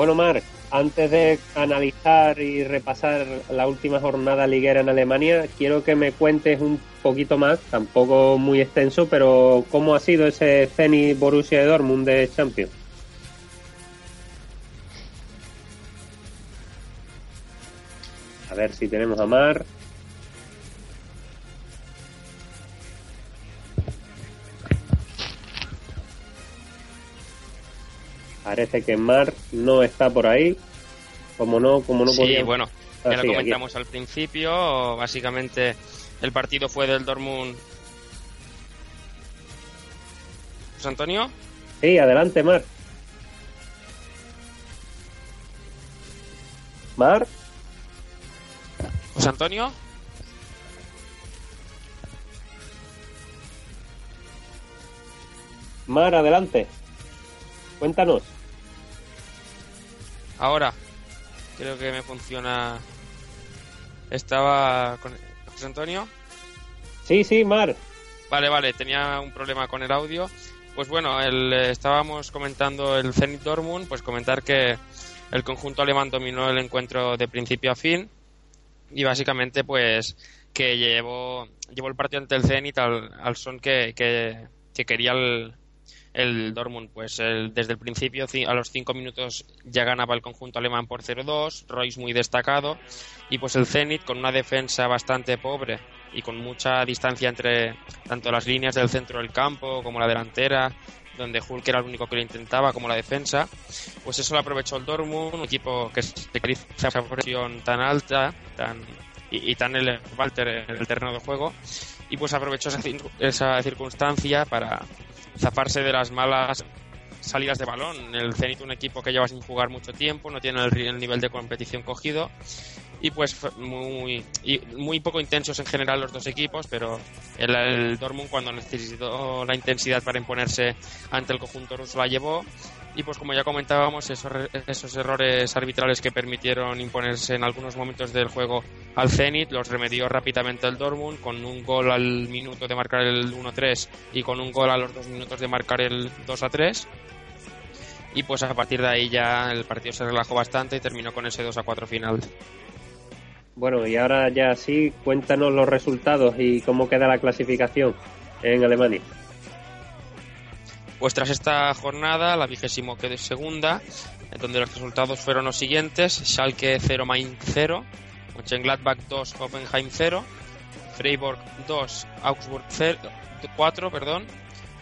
Bueno, Marc, antes de analizar y repasar la última jornada liguera en Alemania, quiero que me cuentes un poquito más, tampoco muy extenso, pero cómo ha sido ese Zenit Borussia Dortmund de Champions. A ver si tenemos a Mar. Parece que Mar no está por ahí. Como no, como no sí, bueno, ya lo comentamos al principio. Básicamente, el partido fue del Dortmund. ¿José Antonio? Sí, adelante, Mar. Mar. José Antonio. Mar, adelante. Cuéntanos. Ahora, creo que me funciona. Estaba con José Antonio. Sí, sí, Mar. Vale, vale, tenía un problema con el audio. Pues bueno, el, estábamos comentando el Zenit Dortmund, pues comentar que el conjunto alemán dominó el encuentro de principio a fin y básicamente pues que llevó, llevó el partido ante el Zenit al, al son que, que, que quería el, el Dortmund, pues desde el principio, a los cinco minutos ya ganaba el conjunto alemán por 0-2, Royce muy destacado, y pues el Zenit con una defensa bastante pobre y con mucha distancia entre tanto las líneas del centro del campo como la delantera, donde Hulk era el único que lo intentaba como la defensa, pues eso lo aprovechó el Dortmund, un equipo que se caracteriza esa presión tan alta tan, y, tan elevada en el terreno de juego, y pues aprovechó esa, esa circunstancia para zafarse de las malas salidas de balón. El Zenit, un equipo que lleva sin jugar mucho tiempo, no tiene el, nivel de competición cogido y pues muy, muy poco intensos en general los dos equipos, pero el, el Dortmund cuando necesitó la intensidad para imponerse ante el conjunto ruso la llevó y pues como ya comentábamos, esos, esos errores arbitrales que permitieron imponerse en algunos momentos del juego al Zenit los remedió rápidamente el Dortmund con un gol al minuto de marcar el 1-3 y con un gol a los dos minutos de marcar el 2-3. Y pues a partir de ahí ya el partido se relajó bastante y terminó con ese 2-4 final. Bueno, y ahora ya sí, cuéntanos los resultados y cómo queda la clasificación en Alemania. Pues tras esta jornada, la vigésimo que de segunda, donde los resultados fueron los siguientes: Schalke 0 Mainz 0, Mönchengladbach 2 Hoffenheim 0, Freiburg 2 Augsburg 0, 4, perdón,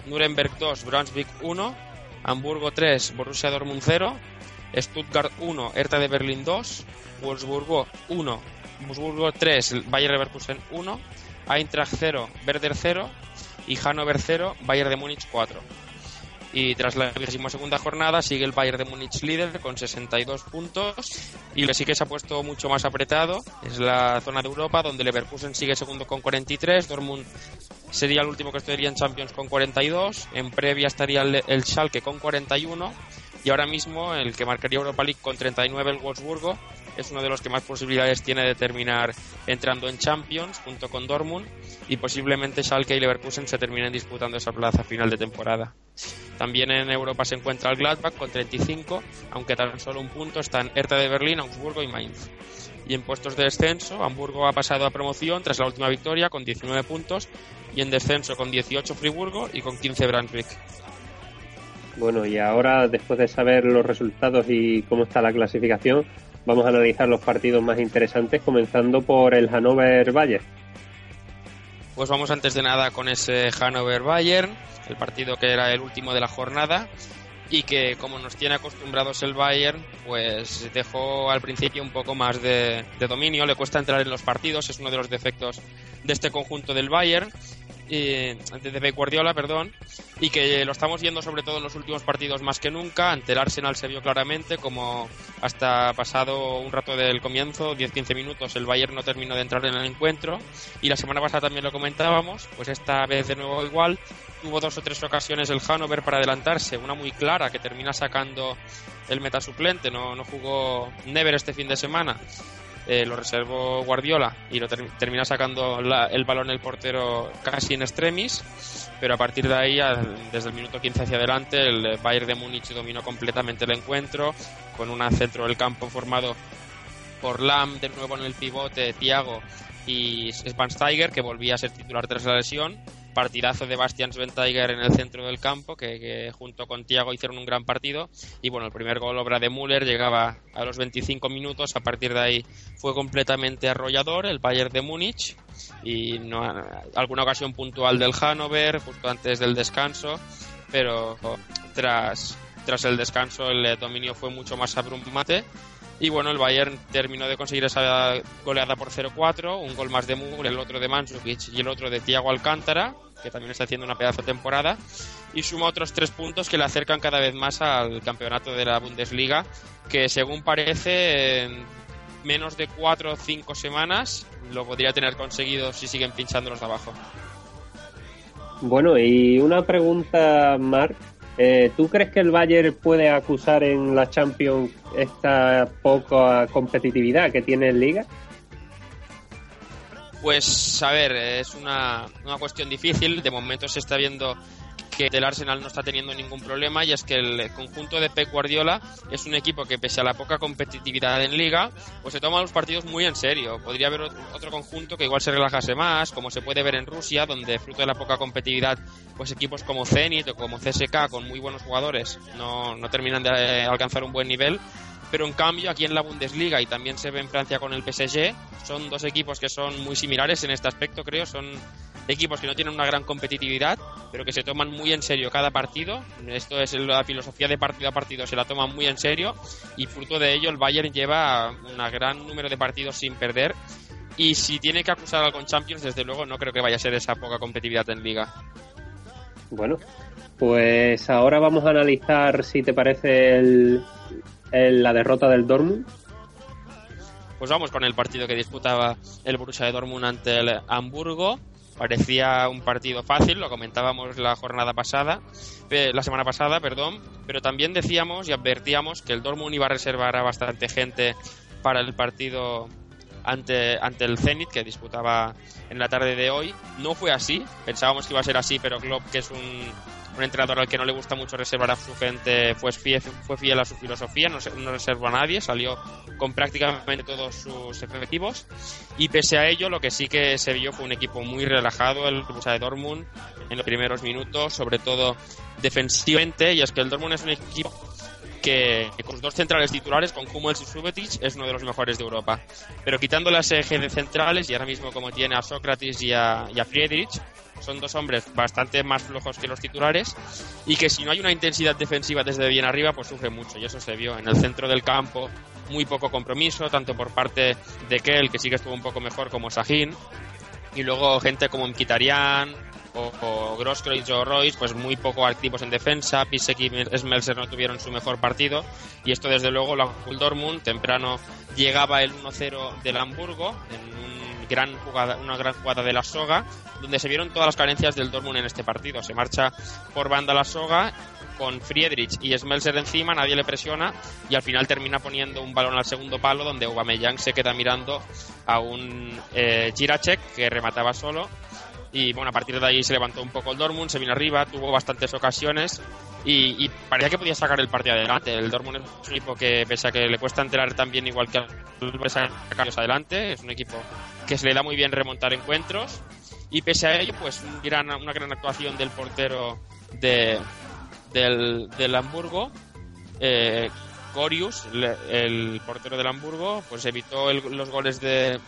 Nuremberg 2 Brunswick 1, Hamburgo 3 Borussia Dortmund 0, Stuttgart 1 Hertha de Berlín 2, Wolfsburgo 1 Wolfsburgo 3 Bayer Leverkusen 1, Eintracht 0 Werder 0 y Hannover 0 Bayern de Múnich 4. Y tras la segunda jornada sigue el Bayern de Múnich líder con 62 puntos. Y le sí que se ha puesto mucho más apretado. Es la zona de Europa donde Leverkusen sigue segundo con 43. Dortmund sería el último que estaría en Champions con 42. En previa estaría el, el Schalke con 41. Y ahora mismo el que marcaría Europa League con 39 el Wolfsburgo es uno de los que más posibilidades tiene de terminar entrando en Champions junto con Dortmund y posiblemente Schalke y Leverkusen se terminen disputando esa plaza final de temporada. También en Europa se encuentra el Gladbach con 35, aunque tan solo un punto están Hertha de Berlín, Augsburgo y Mainz. Y en puestos de descenso, Hamburgo ha pasado a promoción tras la última victoria con 19 puntos y en descenso con 18 Friburgo y con 15 Brunswick. Bueno, y ahora, después de saber los resultados y cómo está la clasificación, vamos a analizar los partidos más interesantes, comenzando por el Hannover Bayern. Pues vamos antes de nada con ese Hannover Bayern, el partido que era el último de la jornada y que como nos tiene acostumbrados el Bayern, pues dejó al principio un poco más de, de, dominio, le cuesta entrar en los partidos, es uno de los defectos de este conjunto del Bayern y, de Guardiola, perdón, y que lo estamos viendo sobre todo en los últimos partidos más que nunca. Ante el Arsenal se vio claramente como hasta pasado un rato del comienzo, 10-15 minutos, el Bayern no terminó de entrar en el encuentro. Y la semana pasada también lo comentábamos, pues esta vez de nuevo igual. Tuvo dos o tres ocasiones el Hannover para adelantarse, una muy clara que termina sacando el meta suplente, no, no jugó Never este fin de semana eh, lo reservó Guardiola y lo termina sacando el balón el portero casi en extremis, pero a partir de ahí, desde el minuto 15 hacia adelante, el Bayern de Múnich dominó completamente el encuentro con un centro del campo formado por Lam de nuevo en el pivote, Thiago y Spansteiger, que volvía a ser titular tras la lesión partidazo de Bastian Schweinsteiger en el centro del campo, que, junto con Thiago hicieron un gran partido. Y bueno, el primer gol obra de Müller llegaba a los 25 minutos, a partir de ahí fue completamente arrollador el Bayern de Múnich y no, alguna ocasión puntual del Hannover justo antes del descanso, pero tras, tras el descanso el dominio fue mucho más abrumante y bueno, el Bayern terminó de conseguir esa goleada por 0-4, un gol más de Mur, el otro de Mandzukic y el otro de Thiago Alcántara, que también está haciendo una pedazo temporada, y suma otros tres puntos que le acercan cada vez más al campeonato de la Bundesliga, que según parece en menos de cuatro o cinco semanas lo podría tener conseguido si siguen pinchando los de abajo. Bueno, y una pregunta, Marc. Eh, ¿Tú crees que el Bayern puede acusar en la Champions esta poca competitividad que tiene en Liga? Pues a ver, es una, una cuestión difícil. De momento se está viendo que el Arsenal no está teniendo ningún problema y es que el conjunto de Pep Guardiola es un equipo que pese a la poca competitividad en liga, pues se toma los partidos muy en serio. Podría haber otro conjunto que igual se relajase más, como se puede ver en Rusia, donde fruto de la poca competitividad, pues equipos como Zenit o como CSK con muy buenos jugadores no, no terminan de eh, alcanzar un buen nivel pero en cambio aquí en la Bundesliga y también se ve en Francia con el PSG, son dos equipos que son muy similares en este aspecto, creo, son equipos que no tienen una gran competitividad, pero que se toman muy en serio cada partido. Esto es la filosofía de partido a partido, se la toman muy en serio y fruto de ello el Bayern lleva un gran número de partidos sin perder. Y si tiene que acusar algo en Champions, desde luego no creo que vaya a ser esa poca competitividad en Liga. Bueno, pues ahora vamos a analizar si te parece la derrota del Dortmund. Pues vamos con el partido que disputaba el Borussia de Dortmund ante el Hamburgo. Parecía un partido fácil, lo comentábamos la jornada pasada, la semana pasada, perdón, pero también decíamos y advertíamos que el Dortmund iba a reservar a bastante gente para el partido ante, ante el Zenit que disputaba en la tarde de hoy. No fue así, pensábamos que iba a ser así, pero Klopp, que es un, un entrenador al que no le gusta mucho reservar a su gente, fue fiel a su filosofía, no, reservó a nadie, salió con prácticamente todos sus efectivos y pese a ello lo que sí que se vio fue un equipo muy relajado, el Borussia de Dortmund en los primeros minutos, sobre todo defensivamente, y es que el Dortmund es un equipo que, con sus dos centrales titulares, con Hummels y Subetic, es uno de los mejores de Europa. Pero quitando las eje de centrales, y ahora mismo como tiene a Sócrates y a Friedrich, son dos hombres bastante más flojos que los titulares y que si no hay una intensidad defensiva desde bien arriba, pues sufre mucho. Y eso se vio en el centro del campo, muy poco compromiso, tanto por parte de Kel, que sí que estuvo un poco mejor, como Sahin. Y luego gente como Mkhitaryan o, o Grosskreutz o Royce, pues muy poco activos en defensa. Pisek y Smelser no tuvieron su mejor partido. Y esto, desde luego, la Dortmund temprano llegaba el 1-0 del Hamburgo en un gran jugada, una gran jugada de la soga, donde se vieron todas las carencias del Dortmund en este partido. Se marcha por banda la soga con Friedrich y Smelser encima, nadie le presiona y al final termina poniendo un balón al segundo palo donde Aubameyang se queda mirando a un eh, que remataba solo y bueno, a partir de ahí se levantó un poco el Dortmund, se vino arriba, tuvo bastantes ocasiones y, parecía que podía sacar el partido adelante. El Dortmund es un equipo que, pese a que le cuesta entrar tan bien igual que al sacarlos adelante, es un equipo que se le da muy bien remontar encuentros. Y pese a ello, pues una gran actuación del portero de, del, Hamburgo, eh, Corius, el portero del Hamburgo, pues evitó los goles de,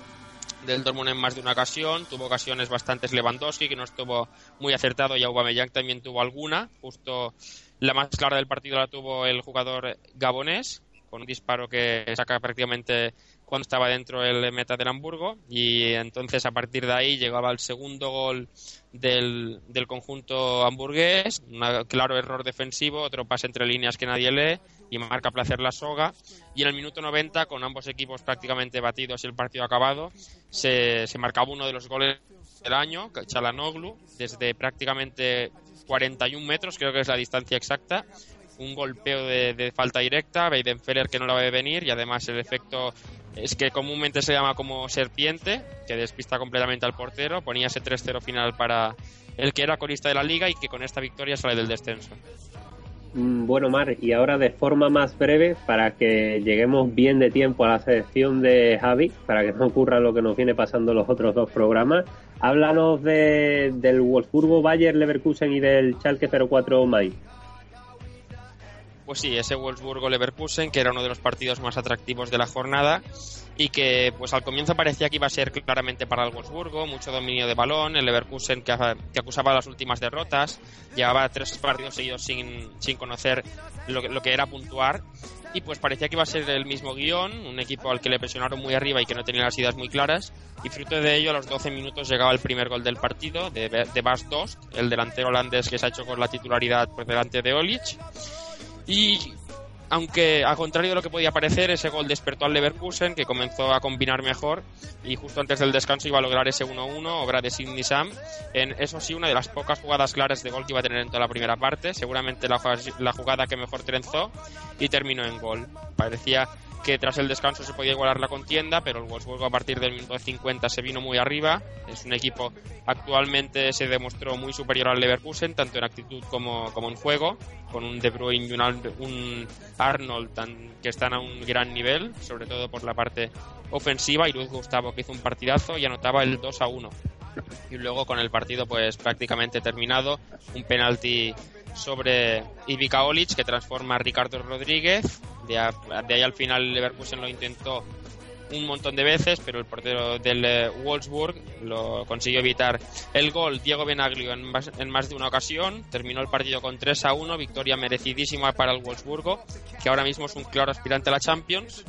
del Dortmund en más de una ocasión, tuvo ocasiones bastantes Lewandowski, que no estuvo muy acertado, y Aubameyang también tuvo alguna, justo la más clara del partido la tuvo el jugador gabonés, con un disparo que saca prácticamente cuando estaba dentro el meta del Hamburgo y entonces a partir de ahí llegaba el segundo gol del, del conjunto hamburgués, un claro error defensivo, otro pase entre líneas que nadie lee y marca placer la soga. Y en el minuto 90 con ambos equipos prácticamente batidos y el partido acabado se, se marcaba uno de los goles del año, Chalanoglu, desde prácticamente 41 metros, creo que es la distancia exacta, un golpeo de, falta directa, Weidenfeller que no la ve venir y además el efecto es que comúnmente se llama como serpiente, que despista completamente al portero, ponía ese 3-0 final para el que era corista de la liga y que con esta victoria sale del descenso. Mm, bueno, Mar, y ahora de forma más breve, para que lleguemos bien de tiempo a la selección de Javi, para que no ocurra lo que nos viene pasando los otros dos programas, háblanos de, del Wolfsburgo Bayer Leverkusen y del Schalke 04 Mai. Pues sí, ese Wolfsburgo-Leverkusen, que era uno de los partidos más atractivos de la jornada y que pues al comienzo parecía que iba a ser claramente para el Wolfsburgo, mucho dominio de balón, el Leverkusen que, acusaba las últimas derrotas, llevaba tres partidos seguidos sin, sin conocer lo, lo que era puntuar y pues parecía que iba a ser el mismo guion, un equipo al que le presionaron muy arriba y que no tenía las ideas muy claras, y fruto de ello a los 12 minutos llegaba el primer gol del partido de, de Bas Dost, el delantero holandés que se ha hecho con la titularidad por delante de Olic, y aunque a contrario de lo que podía parecer, ese gol despertó al Leverkusen, que comenzó a combinar mejor y justo antes del descanso iba a lograr ese 1-1, obra de Sidney Sam. En eso sí, una de las pocas jugadas claras de gol que iba a tener en toda la primera parte, seguramente la, la jugada que mejor trenzó y terminó en gol. Parecía que tras el descanso se podía igualar la contienda, pero el Wolfsburgo a partir del minuto 50 se vino muy arriba. Es un equipo actualmente se demostró muy superior al Leverkusen, tanto en actitud como, como en juego, con un De Bruyne y un, Arnold tan, que están a un gran nivel, sobre todo por la parte ofensiva, y Luis Gustavo que hizo un partidazo y anotaba el 2 a 1. Y luego con el partido pues prácticamente terminado, un penalti sobre Ivica Olic que transforma a Ricardo Rodríguez. De, ahí al final Leverkusen lo intentó un montón de veces, pero el portero del eh, Wolfsburg lo consiguió evitar el gol. Diego Benaglio en más, en más, de una ocasión terminó el partido con 3 a 1, victoria merecidísima para el Wolfsburgo, que ahora mismo es un claro aspirante a la Champions.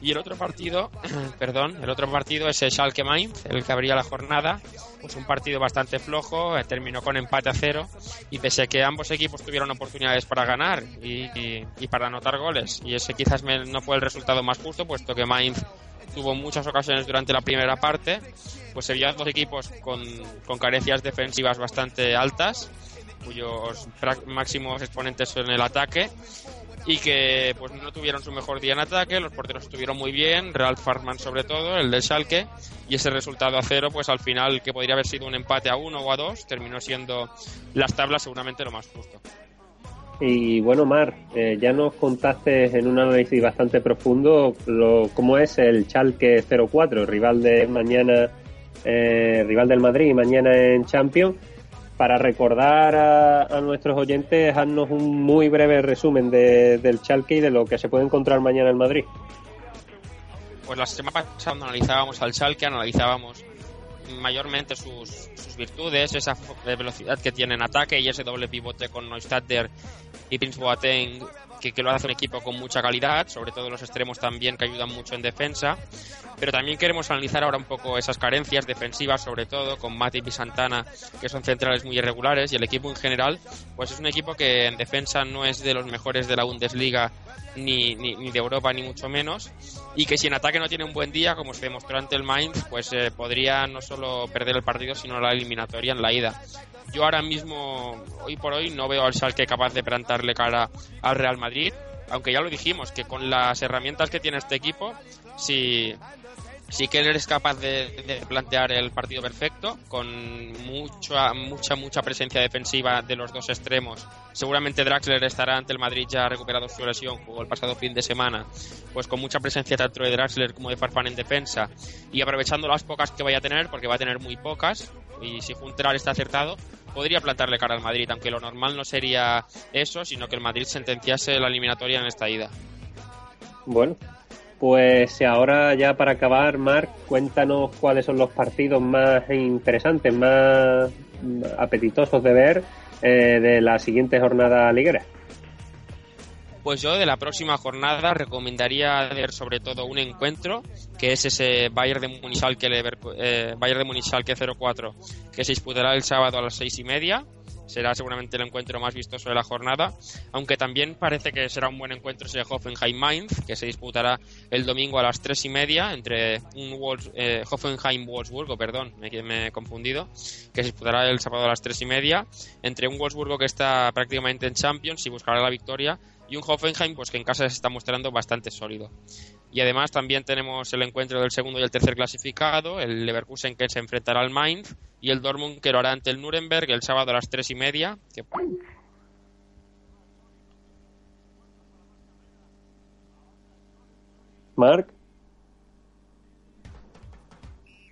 Y el otro partido, (clears throat) perdón, el otro partido es el Schalke Mainz, el que abría la jornada. Pues un partido bastante flojo, eh, terminó con empate a cero. Y pese a que ambos equipos tuvieron oportunidades para ganar y, y, para anotar goles, y ese quizás no fue el resultado más justo, puesto que Mainz tuvo muchas ocasiones durante la primera parte, pues se vio dos equipos con, con carencias defensivas bastante altas, cuyos máximos exponentes son el ataque y que pues no tuvieron su mejor día en ataque, los porteros estuvieron muy bien, Ralf Farman sobre todo, el del Schalke, y ese resultado a cero, pues al final que podría haber sido un empate a uno o a dos, terminó siendo las tablas seguramente lo más justo. Y bueno, Mar, eh, ya nos contaste en un análisis bastante profundo lo, cómo es el Schalke 04, rival de mañana, eh, rival del Madrid mañana en Champions para recordar a, nuestros oyentes, haznos un muy breve resumen del Chalke y de lo que se puede encontrar mañana en Madrid. Pues la semana pasada analizábamos al Chalke, analizábamos mayormente sus, virtudes, esa velocidad que tiene en ataque y ese doble pivote con Neustadter y Prince Boateng que, lo hace un equipo con mucha calidad, sobre todo los extremos también que ayudan mucho en defensa. Pero también queremos analizar ahora un poco esas carencias defensivas, sobre todo con Matip y Santana, que son centrales muy irregulares, y el equipo en general, pues es un equipo que en defensa no es de los mejores de la Bundesliga ni, ni, de Europa, ni mucho menos, y que si en ataque no tiene un buen día, como se demostró ante el Mainz, pues eh, podría no solo perder el partido, sino la eliminatoria en la ida. Yo ahora mismo, hoy por hoy, no veo al Schalke capaz de plantarle cara al Real Madrid, aunque ya lo dijimos, que con las herramientas que tiene este equipo, si, sí que eres capaz de, plantear el partido perfecto con mucha mucha mucha presencia defensiva de los dos extremos. Seguramente Draxler estará ante el Madrid ya recuperado su lesión jugó el pasado fin de semana. Pues con mucha presencia tanto de Draxler como de Farfán en defensa. Y aprovechando las pocas que vaya a tener porque va a tener muy pocas y si Junteral está acertado podría plantarle cara al Madrid aunque lo normal no sería eso sino que el Madrid sentenciase la eliminatoria en esta ida. Bueno pues ahora ya para acabar, Marc, cuéntanos cuáles son los partidos más interesantes, más apetitosos de ver eh, de la siguiente jornada liguera. Pues yo de la próxima jornada recomendaría ver sobre todo un encuentro que es ese Bayern de Munich que eh, Bayern de Munich que 04 que se disputará el sábado a las seis y media será seguramente el encuentro más vistoso de la jornada, aunque también parece que será un buen encuentro ese Hoffenheim-Mainz, que se disputará el domingo a las tres y media entre un eh, Hoffenheim-Wolfsburgo, perdón, me, he confundido, que se disputará el sábado a las tres y media, entre un Wolfsburgo que está prácticamente en Champions y buscará la victoria, y un Hoffenheim pues que en casa se está mostrando bastante sólido. Y además también tenemos el encuentro del segundo y el tercer clasificado, el Leverkusen que se enfrentará al Mainz y el Dortmund que lo hará ante el Nuremberg el sábado a las tres y media. Que... Mark.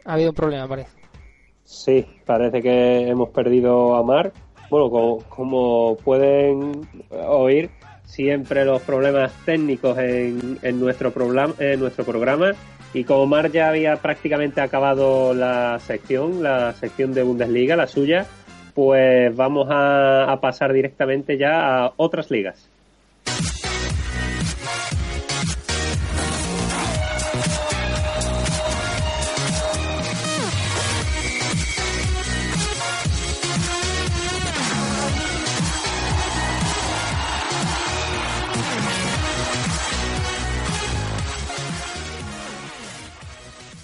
Ha habido un problema, parece. Sí, parece que hemos perdido a Mark. Bueno, como, como pueden oír, siempre los problemas técnicos en, en nuestro, programa, en nuestro programa. Y como Mar ya había prácticamente acabado la sección, la sección de Bundesliga, la suya, pues vamos a pasar directamente ya a otras ligas.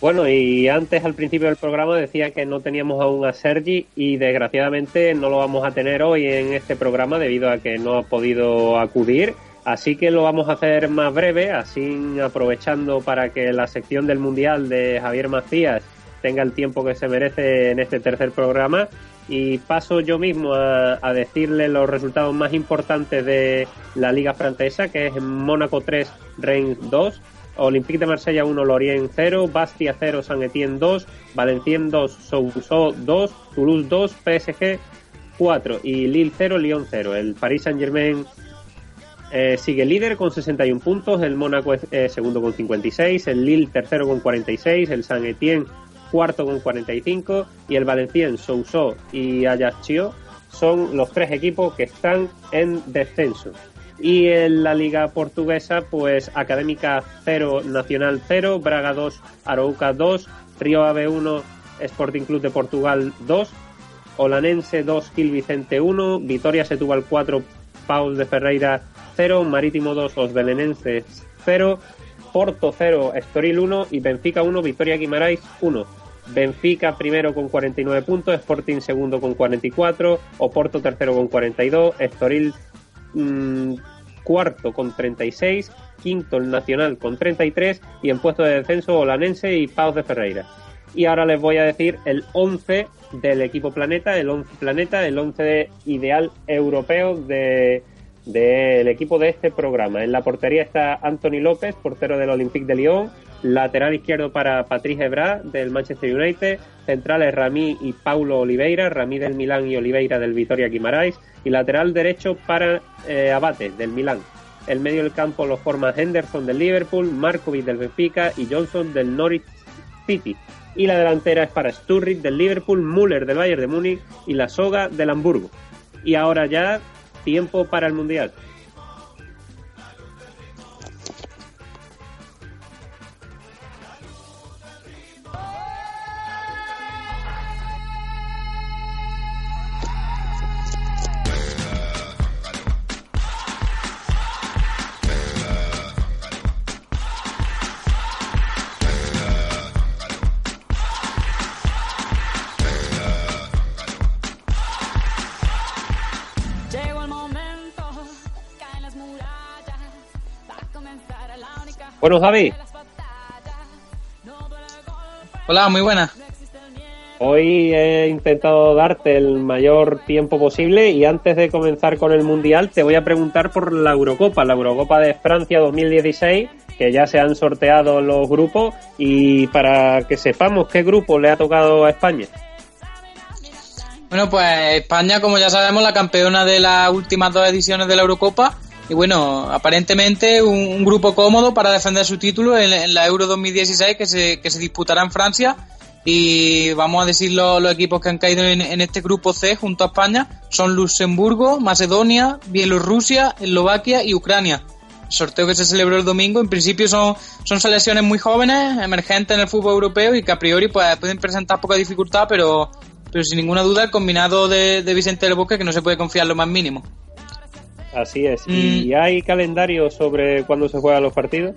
Bueno, y antes al principio del programa decía que no teníamos aún a Sergi y desgraciadamente no lo vamos a tener hoy en este programa debido a que no ha podido acudir. Así que lo vamos a hacer más breve, así aprovechando para que la sección del Mundial de Javier Macías tenga el tiempo que se merece en este tercer programa. Y paso yo mismo a, a decirle los resultados más importantes de la Liga Francesa, que es Mónaco 3, Reims 2. Olympique de Marsella 1, Lorient 0, Bastia 0, San Etienne 2, Valenciennes 2, Sousou 2, Toulouse 2, PSG 4 y Lille 0, Lyon 0. El Paris Saint Germain eh, sigue líder con 61 puntos, el Mónaco es eh, segundo con 56, el Lille tercero con 46, el San Etienne cuarto con 45 y el Valenciennes, Sousou y Ajaccio son los tres equipos que están en descenso. Y en la liga portuguesa, pues Académica 0, Nacional 0, Braga 2, Arouca 2, Río Ave 1, Sporting Club de Portugal 2, Olanense 2, Gil Vicente 1, Vitoria Setúbal 4, Paul de Ferreira 0, Marítimo 2, Os Belenenses 0, Porto 0, Estoril 1 y Benfica 1, Victoria Guimarães 1. Benfica primero con 49 puntos, Sporting segundo con 44, Oporto tercero con 42, Estoril mmm, cuarto con 36, quinto el Nacional con 33 y en puesto de descenso Olanense y Pau de Ferreira. Y ahora les voy a decir el 11 del equipo Planeta, el 11 Planeta, el 11 ideal europeo de del equipo de este programa. En la portería está Anthony López, portero del Olympique de Lyon, lateral izquierdo para Patrice Ebra del Manchester United, centrales Ramí y Paulo Oliveira, Ramí del Milán y Oliveira del Vitoria Guimarães, y lateral derecho para eh, Abate del Milán. El medio del campo lo forma Henderson del Liverpool, Markovic del Benfica y Johnson del Norwich City. Y la delantera es para Sturridge del Liverpool, Müller del Bayern de Múnich y la Soga del Hamburgo. Y ahora ya tiempo para el Mundial. Bueno, Javi. Hola, muy buenas. Hoy he intentado darte el mayor tiempo posible y antes de comenzar con el Mundial te voy a preguntar por la Eurocopa, la Eurocopa de Francia 2016, que ya se han sorteado los grupos y para que sepamos qué grupo le ha tocado a España. Bueno, pues España, como ya sabemos, la campeona de las últimas dos ediciones de la Eurocopa y bueno, aparentemente un, grupo cómodo para defender su título en, la Euro 2016 que se, que se disputará en Francia y vamos a decir los, equipos que han caído en, este grupo C junto a España son Luxemburgo, Macedonia, Bielorrusia, Eslovaquia y Ucrania. Sorteo que se celebró el domingo, en principio son, son selecciones muy jóvenes, emergentes en el fútbol europeo y que a priori pues, pueden presentar poca dificultad, pero, pero sin ninguna duda el combinado de, de Vicente del Bosque que no se puede confiar lo más mínimo. Así es. ¿Y mm. hay calendario sobre cuándo se juegan los partidos?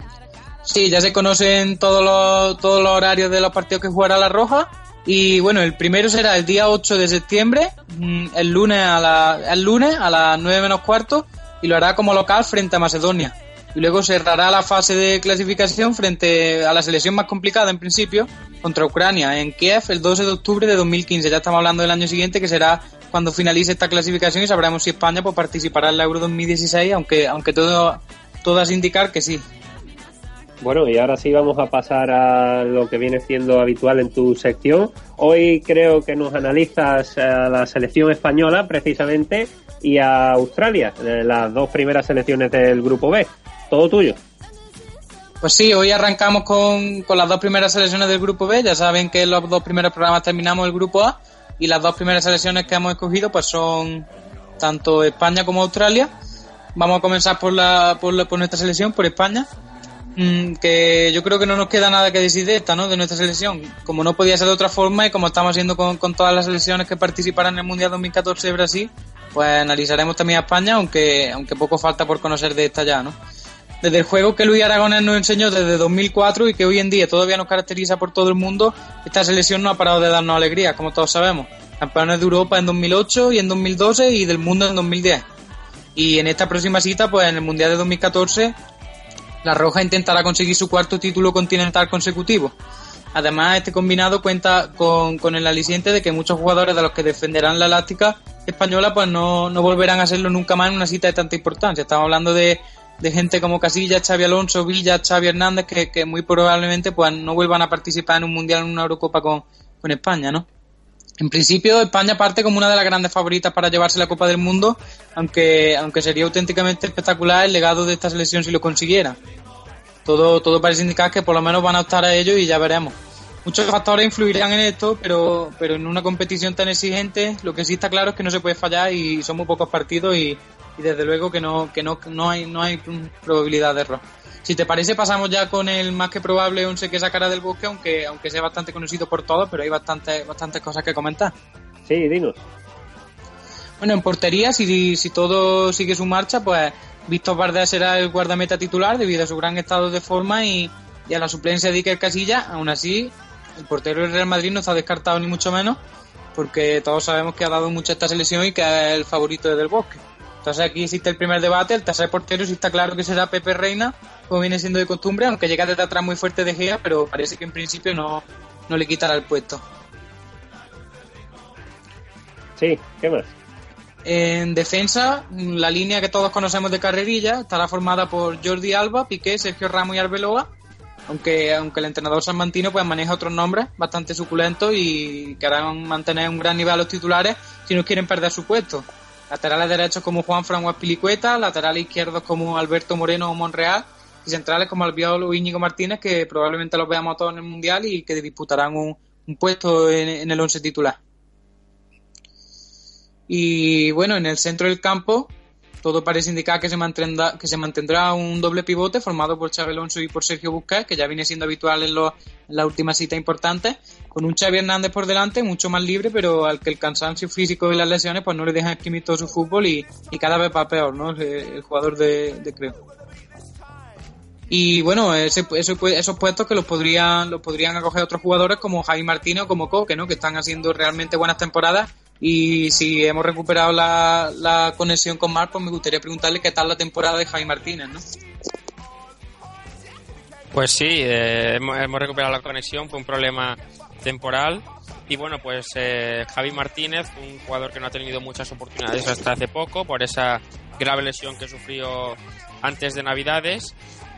Sí, ya se conocen todos los, todos los horarios de los partidos que jugará la Roja. Y bueno, el primero será el día 8 de septiembre, mm, el lunes a, la, el lunes a las 9 menos cuarto, y lo hará como local frente a Macedonia. Y luego cerrará la fase de clasificación frente a la selección más complicada en principio, contra Ucrania, en Kiev el 12 de octubre de 2015. Ya estamos hablando del año siguiente, que será cuando finalice esta clasificación y sabremos si España pues, participará en la Euro 2016, aunque, aunque todo, todas indicar que sí. Bueno, y ahora sí vamos a pasar a lo que viene siendo habitual en tu sección. Hoy creo que nos analizas a la selección española precisamente y a Australia, las dos primeras selecciones del grupo B. Todo tuyo. Pues sí, hoy arrancamos con, con las dos primeras selecciones del grupo B. Ya saben que en los dos primeros programas terminamos el grupo A y las dos primeras selecciones que hemos escogido pues son tanto España como Australia. Vamos a comenzar por, la, por, por nuestra selección, por España. Mm, que yo creo que no nos queda nada que decir de esta, ¿no? De nuestra selección. Como no podía ser de otra forma y como estamos haciendo con, con todas las selecciones que participarán en el Mundial 2014 de Brasil, pues analizaremos también a España, aunque, aunque poco falta por conocer de esta ya, ¿no? Desde el juego que Luis Aragonés nos enseñó desde 2004 y que hoy en día todavía nos caracteriza por todo el mundo, esta selección no ha parado de darnos alegría, como todos sabemos. Campeones de Europa en 2008 y en 2012 y del mundo en 2010. Y en esta próxima cita, pues en el Mundial de 2014, la Roja intentará conseguir su cuarto título continental consecutivo. Además, este combinado cuenta con, el aliciente de que muchos jugadores de los que defenderán la elástica española pues no, no volverán a hacerlo nunca más en una cita de tanta importancia. Estamos hablando de, de gente como Casillas, Xavi Alonso, Villa, Xavi Hernández, que, que, muy probablemente pues no vuelvan a participar en un Mundial, en una Eurocopa con, con España, ¿no? En principio, España parte como una de las grandes favoritas para llevarse la Copa del Mundo, aunque, aunque sería auténticamente espectacular el legado de esta selección si lo consiguiera. Todo, todo parece indicar que por lo menos van a optar a ello y ya veremos. Muchos factores influirán en esto, pero, pero en una competición tan exigente, lo que sí está claro es que no se puede fallar y son muy pocos partidos y, y desde luego que no, que no, no hay, no hay probabilidad de error. Si te parece, pasamos ya con el más que probable once que sacará del bosque, aunque, aunque sea bastante conocido por todos, pero hay bastantes, bastantes cosas que comentar. Sí, dinos. Bueno, en portería, si, si todo sigue su marcha, pues Víctor Vardés será el guardameta titular debido a su gran estado de forma y, a la suplencia de Iker Casilla. Aún así, el portero del Real Madrid no está descartado ni mucho menos, porque todos sabemos que ha dado mucho esta selección y que es el favorito del Bosque. Entonces aquí existe el primer debate, el tercer portero sí está claro que será Pepe Reina, como viene siendo de costumbre, aunque llega desde atrás muy fuerte de Gea, pero parece que en principio no, no le quitará el puesto. Sí, ¿qué más? En defensa, la línea que todos conocemos de carrerilla estará formada por Jordi Alba, Piqué, Sergio Ramos y Arbeloa, aunque, aunque el entrenador salmantino pues maneja otros nombres bastante suculentos y que harán mantener un gran nivel a los titulares si no quieren perder su puesto. Laterales derechos como Juan Fran Pilicueta, laterales izquierdos como Alberto Moreno o Monreal, y centrales como Albiol o Íñigo Martínez, que probablemente los veamos todos en el Mundial y que disputarán un, puesto en, el once titular. Y bueno, en el centro del campo todo parece indicar que se mantendrá, que se mantendrá un doble pivote formado por Xavi Alonso y por Sergio Busquets, que ya viene siendo habitual en, los, en las últimas citas importantes, con un Xavi Hernández por delante, mucho más libre, pero al que el cansancio físico y las lesiones pues no le dejan exprimir todo su fútbol y, cada vez va peor, ¿no? El, jugador de, de Creo. Y bueno, ese, esos puestos que los podrían, los podrían acoger otros jugadores como Javi Martínez o como Coque, ¿no? Que están haciendo realmente buenas temporadas y si hemos recuperado la, conexión con Mar, pues me gustaría preguntarle qué tal la temporada de Javi Martínez, ¿no? Pues sí, eh, hemos, hemos recuperado la conexión, fue un problema temporal. Y bueno, pues eh, Javi Martínez, un jugador que no ha tenido muchas oportunidades hasta hace poco por esa grave lesión que sufrió antes de Navidades.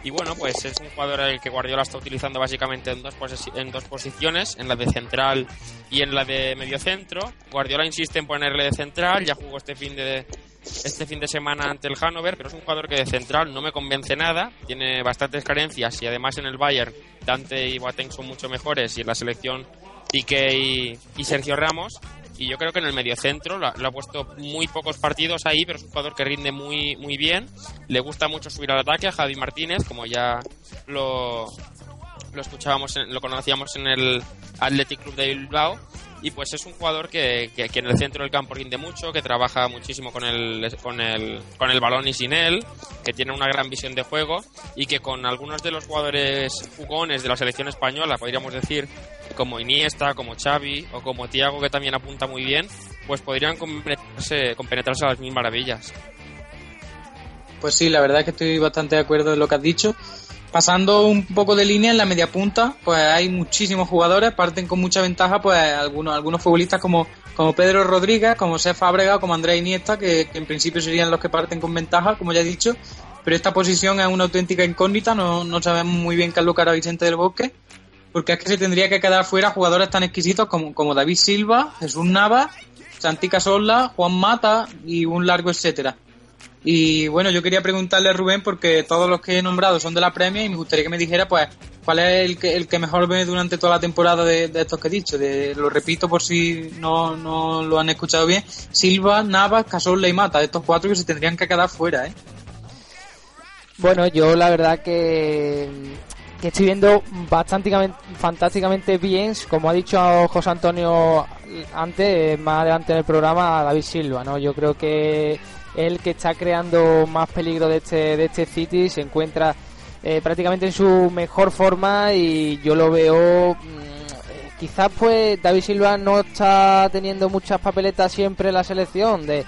Y bueno, pues es un jugador al que Guardiola está utilizando básicamente en dos, en dos posiciones, en la de central y en la de mediocentro. Guardiola insiste en ponerle de central, ya jugó este fin de este fin de semana ante el Hannover, pero es un jugador que de central no me convence nada, tiene bastantes carencias y además en el Bayern Dante y Boateng son mucho mejores y en la selección Piqué y Sergio Ramos. Y yo creo que en el mediocentro lo, lo ha puesto muy pocos partidos ahí, pero es un jugador que rinde muy, muy bien. Le gusta mucho subir al ataque a Javi Martínez, como ya lo, lo escuchábamos, en- lo conocíamos en el Athletic Club de Bilbao. Y pues es un jugador que, que, en el centro del campo rinde mucho, que trabaja muchísimo con el, con, el, con el balón y sin él, que tiene una gran visión de juego y que con algunos de los jugadores jugones de la selección española, podríamos decir, como Iniesta, como Xavi o como Thiago, que también apunta muy bien, pues podrían compenetrarse, compenetrarse a las mil maravillas. Pues sí, la verdad es que estoy bastante de acuerdo en lo que has dicho. Pasando un poco de línea en la media punta, pues hay muchísimos jugadores, parten con mucha ventaja, pues algunos, algunos futbolistas como, como Pedro Rodríguez, como Sef Fábrega, como Andrés Iniesta, que, que en principio serían los que parten con ventaja, como ya he dicho, pero esta posición es una auténtica incógnita, no, no sabemos muy bien qué es lo que hará Vicente del Bosque, porque es que se tendría que quedar fuera jugadores tan exquisitos como, como David Silva, Jesús Navas, Santi Cazorla, Juan Mata y un largo etcétera. Y bueno, yo quería preguntarle a Rubén porque todos los que he nombrado son de la Premier y me gustaría que me dijera pues cuál es el que, el que mejor ve durante toda la temporada de, estos que he dicho. De, lo repito por si no, no lo han escuchado bien. Silva, Navas, Cazorla y Mata, estos cuatro que se tendrían que quedar fuera, ¿eh? Bueno, yo la verdad que, que estoy viendo bastante fantásticamente bien, como ha dicho José Antonio antes, más adelante en el programa, a David Silva, ¿no? Yo creo que el que está creando más peligro de este, de este City, se encuentra eh, prácticamente en su mejor forma y yo lo veo mm, quizás pues David Silva no está teniendo muchas papeletas siempre en la selección de,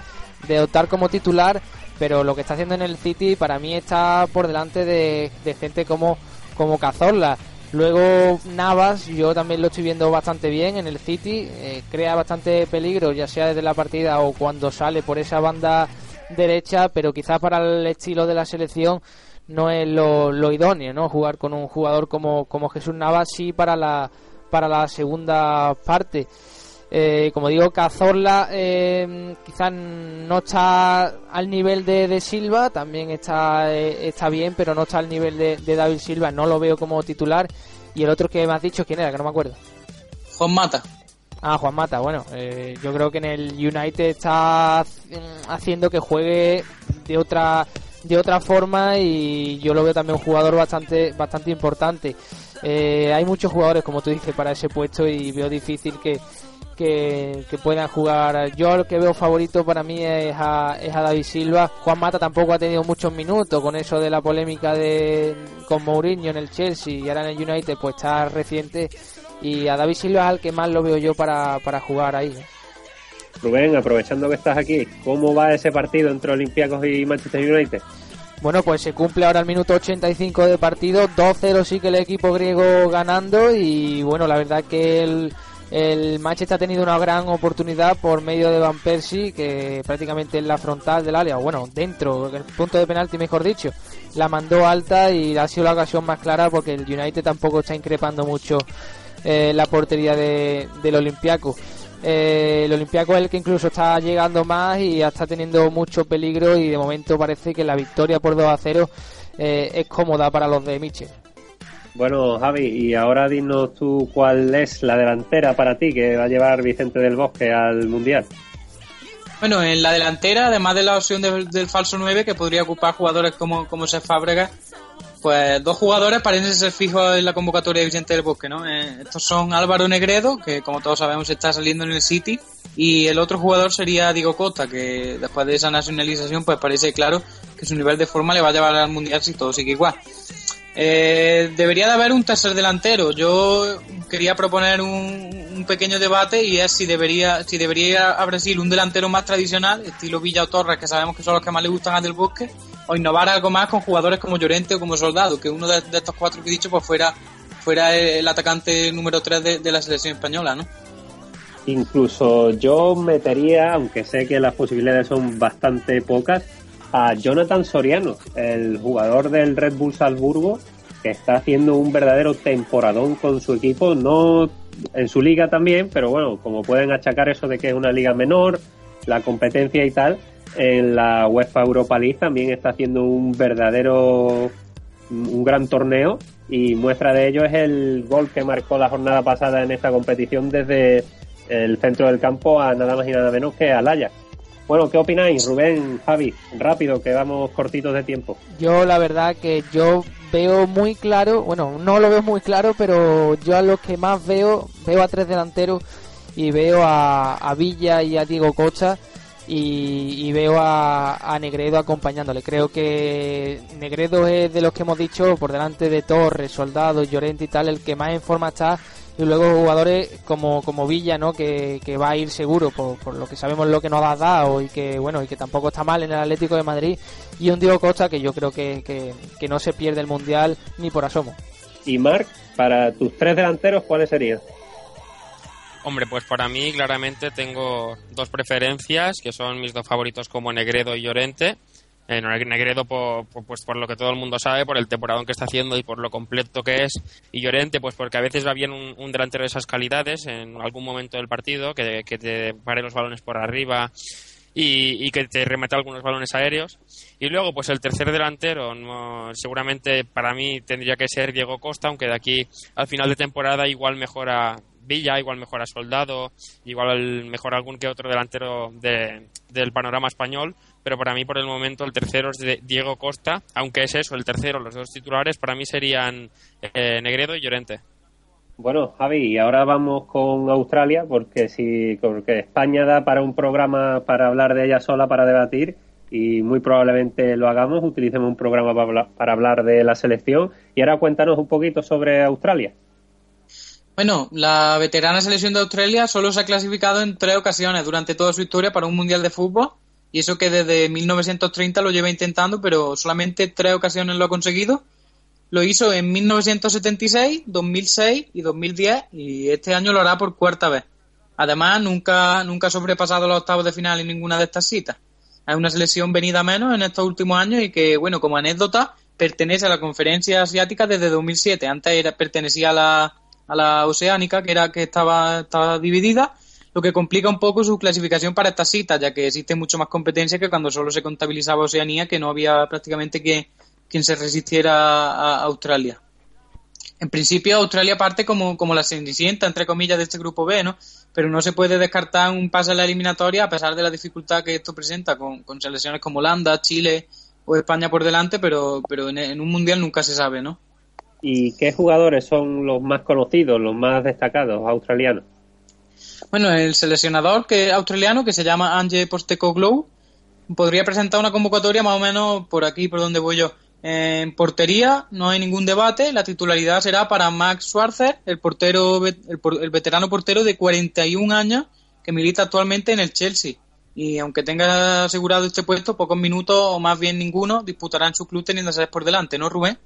de optar como titular pero lo que está haciendo en el City para mí está por delante de, de gente como, como Cazorla. Luego Navas, yo también lo estoy viendo bastante bien en el City, eh, crea bastante peligro, ya sea desde la partida o cuando sale por esa banda derecha, pero quizás para el estilo de la selección no es lo, lo idóneo, ¿no? Jugar con un jugador como, como Jesús Navas sí para la, para la segunda parte. Eh, como digo, Cazorla eh, quizás no está al nivel de, de Silva, también está, eh, está bien, pero no está al nivel de, de, David Silva, no lo veo como titular. Y el otro que me has dicho, ¿quién era? Que no me acuerdo. Juan Mata. Ah, Juan Mata, bueno, eh, yo creo que en el United está haciendo que juegue de otra de otra forma y yo lo veo también un jugador bastante bastante importante. Eh, hay muchos jugadores, como tú dices, para ese puesto y veo difícil que, que, que, puedan jugar. Yo el que veo favorito para mí es a, es a David Silva. Juan Mata tampoco ha tenido muchos minutos con eso de la polémica de con Mourinho en el Chelsea y ahora en el United pues está reciente y a David Silva es el que más lo veo yo para, para jugar ahí. ¿eh? Rubén, aprovechando que estás aquí, ¿cómo va ese partido entre Olympiacos y Manchester United? Bueno, pues se cumple ahora el minuto 85 de partido, 2-0 sí que el equipo griego ganando y bueno, la verdad que el, el Manchester ha tenido una gran oportunidad por medio de Van Persie, que prácticamente en la frontal del área, bueno, dentro, el punto de penalti mejor dicho, la mandó alta y ha sido la ocasión más clara porque el United tampoco está increpando mucho eh, la portería de, del Olympiaco. Eh, el Olympiaco es el que incluso está llegando más y está teniendo mucho peligro y de momento parece que la victoria por 2 a 0 eh, es cómoda para los de Michel. Bueno, Javi, y ahora dinos tú cuál es la delantera para ti que va a llevar Vicente del Bosque al Mundial. Bueno, en la delantera, además de la opción de, del falso 9, que podría ocupar jugadores como, como se Fábrega, pues dos jugadores parecen ser fijos en la convocatoria de Vicente del Bosque, ¿no? Eh, estos son Álvaro Negredo, que como todos sabemos está saliendo en el City, y el otro jugador sería Diego Costa, que después de esa nacionalización pues parece claro que su nivel de forma le va a llevar al Mundial si todo sigue igual. Eh, debería de haber un tercer delantero. Yo quería proponer un, pequeño debate y es si debería si debería a Brasil un delantero más tradicional, estilo Villa o Torres, que sabemos que son los que más le gustan a Del Bosque, o innovar algo más con jugadores como Llorente o como Soldado, que uno de, estos cuatro que he dicho pues fuera, fuera el atacante número 3 de, la selección española, ¿no? Incluso yo metería, aunque sé que las posibilidades son bastante pocas, a Jonathan Soriano, el jugador del Red Bull Salzburgo, que está haciendo un verdadero temporadón con su equipo, no en su liga también, pero bueno, como pueden achacar eso de que es una liga menor, la competencia y tal, en la UEFA Europa League también está haciendo un verdadero, un gran torneo y muestra de ello es el gol que marcó la jornada pasada en esta competición desde el centro del campo a nada más y nada menos que al Ajax. Bueno, ¿qué opináis, Rubén, Javi? Rápido, que vamos cortitos de tiempo. Yo la verdad que yo veo muy claro, bueno, no lo veo muy claro, pero yo a lo que más veo, veo a tres delanteros y veo a, a Villa y a Diego Cocha y, veo a, Negredo acompañándole. Creo que Negredo es de los que hemos dicho por delante de Torres, Soldado, Llorente y tal, el que más en forma está. Y luego jugadores como, como Villa, ¿no? Que, va a ir seguro por, lo que sabemos lo que nos ha dado y que bueno y que tampoco está mal en el Atlético de Madrid. Y un Diego Costa que yo creo que, que, que no se pierde el Mundial ni por asomo. Y Marc, para tus tres delanteros, ¿cuáles serían? Hombre, pues para mí claramente tengo dos preferencias, que son mis dos favoritos como Negredo y Llorente. Eh, Negredo por, pues por lo que todo el mundo sabe, por el temporadón que está haciendo y por lo completo que es. Y Llorente, pues porque a veces va bien un, delantero de esas calidades en algún momento del partido, que, te pare los balones por arriba y, y, que te remeta algunos balones aéreos. Y luego, pues el tercer delantero, seguramente para mí tendría que ser Diego Costa, aunque de aquí al final de temporada igual mejora Villa, igual mejora Soldado, igual mejor algún que otro delantero del panorama español, pero para mí por el momento el tercero es de Diego Costa, aunque es eso, el tercero, los dos titulares para mí serían eh, Negredo y Llorente. Bueno, Javi, y ahora vamos con Australia, porque si porque España da para un programa para hablar de ella sola, para debatir, y muy probablemente lo hagamos, utilicemos un programa para hablar de la selección. Y ahora cuéntanos un poquito sobre Australia. Bueno, la veterana selección de Australia solo se ha clasificado en tres ocasiones durante toda su historia para un mundial de fútbol. Y eso que desde 1930 lo lleva intentando, pero solamente tres ocasiones lo ha conseguido. Lo hizo en 1976, 2006 y 2010 y este año lo hará por cuarta vez. Además, nunca, nunca ha sobrepasado los octavos de final en ninguna de estas citas. Es una selección venida menos en estos últimos años y que, bueno, como anécdota, pertenece a la conferencia asiática desde 2007. Antes era, pertenecía a la, a la oceánica, que era que estaba, estaba dividida, lo que complica un poco su clasificación para estas citas, ya que existe mucho más competencia que cuando solo se contabilizaba Oceanía, que no había prácticamente que, quien se resistiera a Australia. En principio, Australia parte como, como la cenicienta, entre comillas, de este grupo B, ¿no? Pero no se puede descartar un pase a la eliminatoria a pesar de la dificultad que esto presenta con, con selecciones como Holanda, Chile o España por delante, pero, pero en, un mundial nunca se sabe, ¿no? ¿Y qué jugadores son los más conocidos, los más destacados australianos? Bueno, el seleccionador que australiano que se llama Ange Postecoglou podría presentar una convocatoria más o menos por aquí, por donde voy yo. En portería no hay ningún debate, la titularidad será para Max Schwarzer, el portero el, veterano portero de 41 años que milita actualmente en el Chelsea. Y aunque tenga asegurado este puesto, pocos minutos o más bien ninguno disputará en su club teniéndose por delante, ¿no, Rubén?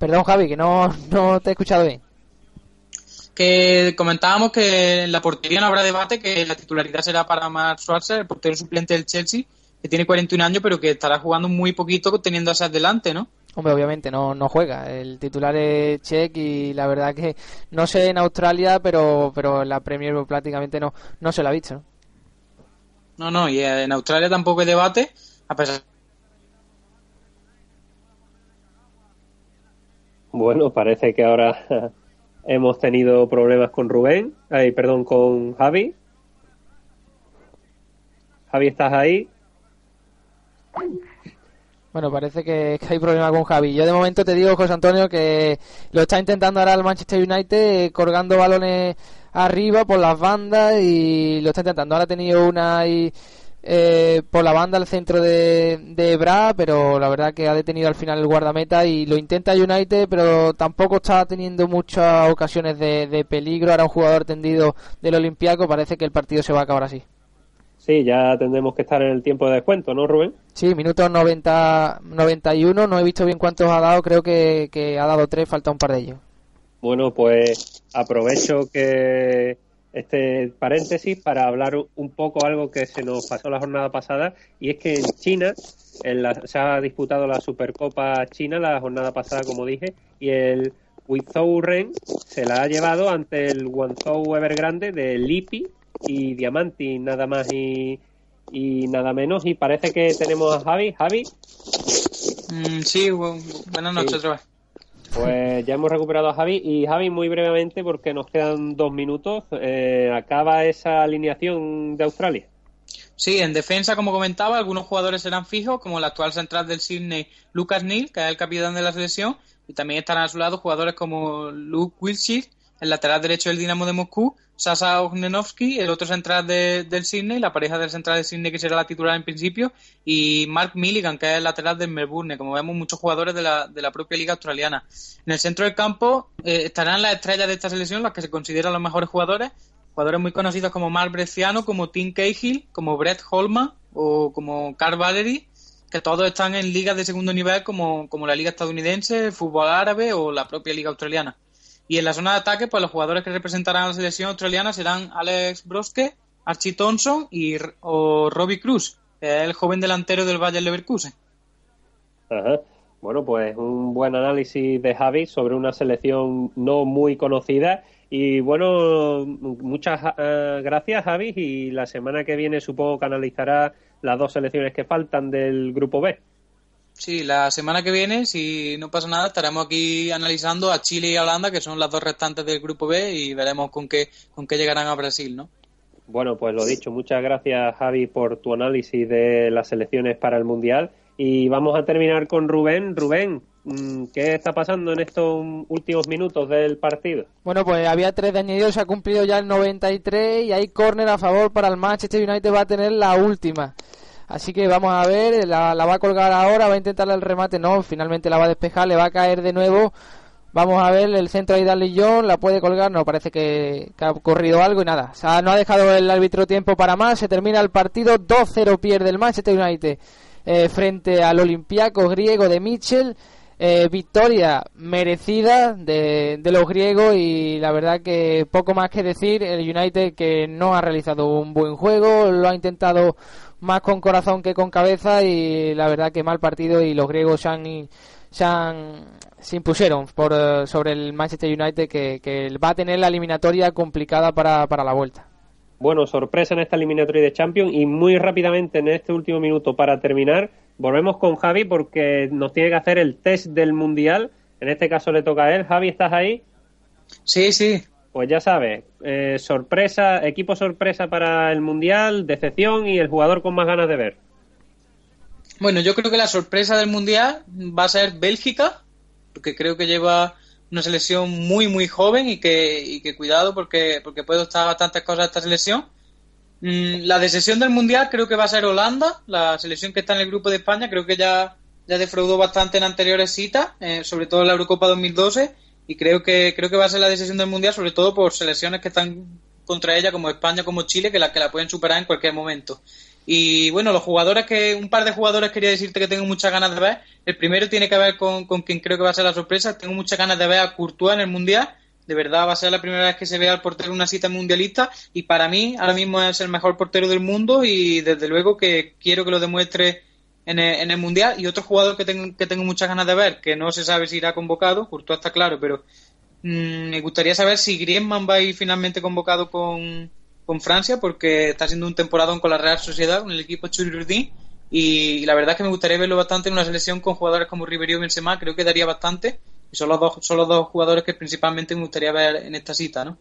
Perdón, Javi, que no, no te he escuchado bien. Que comentábamos que en la portería no habrá debate, que la titularidad será para Max Schwarzer, el portero suplente del Chelsea, que tiene 41 años, pero que estará jugando muy poquito teniendo hacia adelante, ¿no? Hombre, obviamente no, no juega. El titular es Check y la verdad que no sé en Australia, pero pero la Premier prácticamente no, no se la ha visto. ¿no? no, y en Australia tampoco hay debate, a pesar Bueno, parece que ahora (laughs) hemos tenido problemas con Rubén, ay, perdón, con Javi. Javi, ¿estás ahí? Bueno, parece que, hay problema con Javi. Yo de momento te digo, José Antonio, que lo está intentando ahora el Manchester United, eh, colgando balones arriba por las bandas y lo está intentando. Ahora ha tenido una ahí eh, por la banda al centro de, de Bra, pero la verdad que ha detenido al final el guardameta y lo intenta United, pero tampoco está teniendo muchas ocasiones de, de peligro. Ahora un jugador tendido del Olympiaco, parece que el partido se va a acabar así. sí, ya tendremos que estar en el tiempo de descuento, ¿no, Rubén? Sí, minutos 90, 91, no he visto bien cuántos ha dado, creo que, que ha dado tres, falta un par de ellos. Bueno, pues aprovecho que este paréntesis para hablar un poco algo que se nos pasó la jornada pasada y es que en China en la, se ha disputado la Supercopa China la jornada pasada como dije y el Wizhou Ren se la ha llevado ante el Guangzhou Evergrande de Lipi y Diamanti nada más y, y nada menos. Y parece que tenemos a Javi. Javi. Mm, sí buenas noches otra vez pues ya hemos recuperado a Javi y Javi muy brevemente porque nos quedan dos minutos. Eh, acaba esa alineación de Australia. Sí, en defensa, como comentaba, algunos jugadores serán fijos, como el actual central del Sydney, Lucas Neal, que es el capitán de la selección, y también estarán a su lado jugadores como Luke Wilshire, el lateral derecho del Dinamo de Moscú, Sasa Ognenovsky, el otro central del Sydney, la pareja del central del Sydney que será la titular en principio, y Mark Milligan, que es el lateral del Melbourne, como vemos muchos jugadores de la, de la propia liga australiana. En el centro del campo eh, estarán las estrellas de esta selección, las que se consideran los mejores jugadores, jugadores muy conocidos como Mark Bresciano, como Tim Cahill, como Brett Holman o como Carl Valery, que todos están en ligas de segundo nivel como, como la liga estadounidense, el fútbol árabe o la propia liga australiana. Y en la zona de ataque, pues los jugadores que representarán a la selección australiana serán Alex Broske, Archie Thompson y o Robbie Cruz, el joven delantero del Bayern Leverkusen. Ajá. Bueno, pues un buen análisis de Javi sobre una selección no muy conocida. Y bueno, muchas eh, gracias Javi y la semana que viene supongo que analizará las dos selecciones que faltan del grupo B. Sí, la semana que viene, si no pasa nada, estaremos aquí analizando a Chile y a Holanda, que son las dos restantes del grupo B, y veremos con qué, con qué llegarán a Brasil, ¿no? Bueno, pues lo dicho, muchas gracias Javi por tu análisis de las selecciones para el Mundial. Y vamos a terminar con Rubén. Rubén, mm, ¿qué está pasando en estos últimos minutos del partido? Bueno, pues había tres de añadido, se ha cumplido ya el 93 y hay córner a favor para el Manchester United, va a tener la última. Así que vamos a ver, la, va a colgar ahora, va a intentar el remate, no, finalmente la va a despejar, le va a caer de nuevo. Vamos a ver el centro de Dali John, la puede colgar, no, parece que, ha ocurrido algo y nada. O sea, no ha dejado el árbitro tiempo para más, se termina el partido, 2-0 pierde el Manchester United eh, frente al Olympiacos griego de Mitchell. Eh, victoria merecida de, de, los griegos y la verdad que poco más que decir. El United que no ha realizado un buen juego, lo ha intentado más con corazón que con cabeza y la verdad que mal partido y los griegos se han, se, impusieron por, eh, sobre el Manchester United que, que, va a tener la eliminatoria complicada para, para la vuelta. Bueno, sorpresa en esta eliminatoria de Champions y muy rápidamente en este último minuto para terminar, volvemos con Javi porque nos tiene que hacer el test del Mundial. En este caso le toca a él. Javi, ¿estás ahí? Sí, sí. Pues ya sabes, eh, sorpresa, equipo sorpresa para el Mundial, decepción y el jugador con más ganas de ver. Bueno, yo creo que la sorpresa del Mundial va a ser Bélgica, porque creo que lleva una selección muy, muy joven y que, y que cuidado porque, porque puede estar bastantes cosas esta selección. Mm, la decepción del Mundial creo que va a ser Holanda, la selección que está en el grupo de España, creo que ya, ya defraudó bastante en anteriores citas, eh, sobre todo en la Eurocopa 2012 y creo que creo que va a ser la decisión del mundial sobre todo por selecciones que están contra ella como España como Chile que la que la pueden superar en cualquier momento. Y bueno los jugadores que un par de jugadores quería decirte que tengo muchas ganas de ver. El primero tiene que ver con, con quien creo que va a ser la sorpresa. Tengo muchas ganas de ver a Courtois en el mundial de verdad va a ser la primera vez que se vea al portero en una cita mundialista y para mí ahora mismo es el mejor portero del mundo y desde luego que quiero que lo demuestre en el, Mundial. Y otro jugador que tengo, que tengo muchas ganas de ver, que no se sabe si irá convocado, Courtois está claro, pero mm, me gustaría saber si Griezmann va a ir finalmente convocado con, Francia, porque está haciendo un temporadón con la Real Sociedad, con el equipo Chururdín. Y, la verdad es que me gustaría verlo bastante en una selección con jugadores como Ribery o Benzema, creo que daría bastante. Y son los dos, son los dos jugadores que principalmente me gustaría ver en esta cita, ¿no?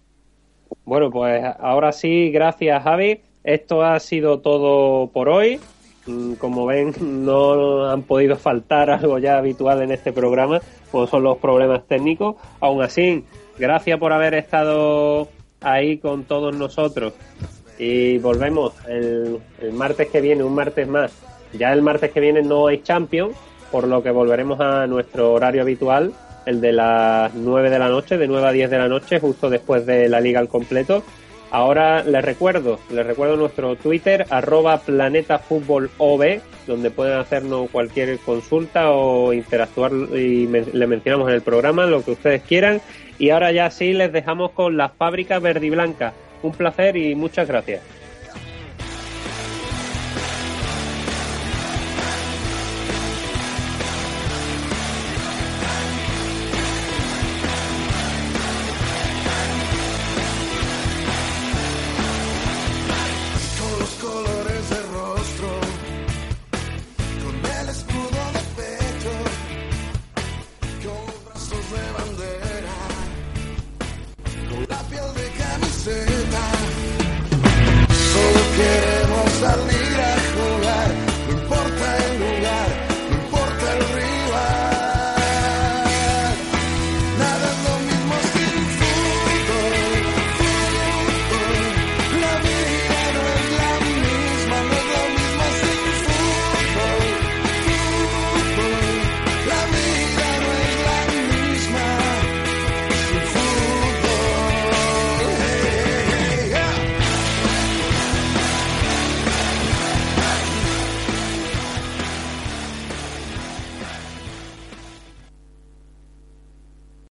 Bueno, pues ahora sí, gracias Javi. Esto ha sido todo por hoy. Mm, como ven, (laughs) no han podido faltar algo ya habitual en este programa, como son los problemas técnicos. Aún así, gracias por haber estado ahí con todos nosotros. Y volvemos el, martes que viene, un martes más. Ya el martes que viene no hay Champions, por lo que volveremos a nuestro horario habitual, el de las 9 de la noche, de 9 a 10 de la noche, justo después de la liga al completo. Ahora les recuerdo, les recuerdo nuestro Twitter, arroba planetafutbolov, donde pueden hacernos cualquier consulta o interactuar y le mencionamos en el programa lo que ustedes quieran. Y ahora ya sí les dejamos con la fábrica verde y blanca. Un placer y muchas gracias.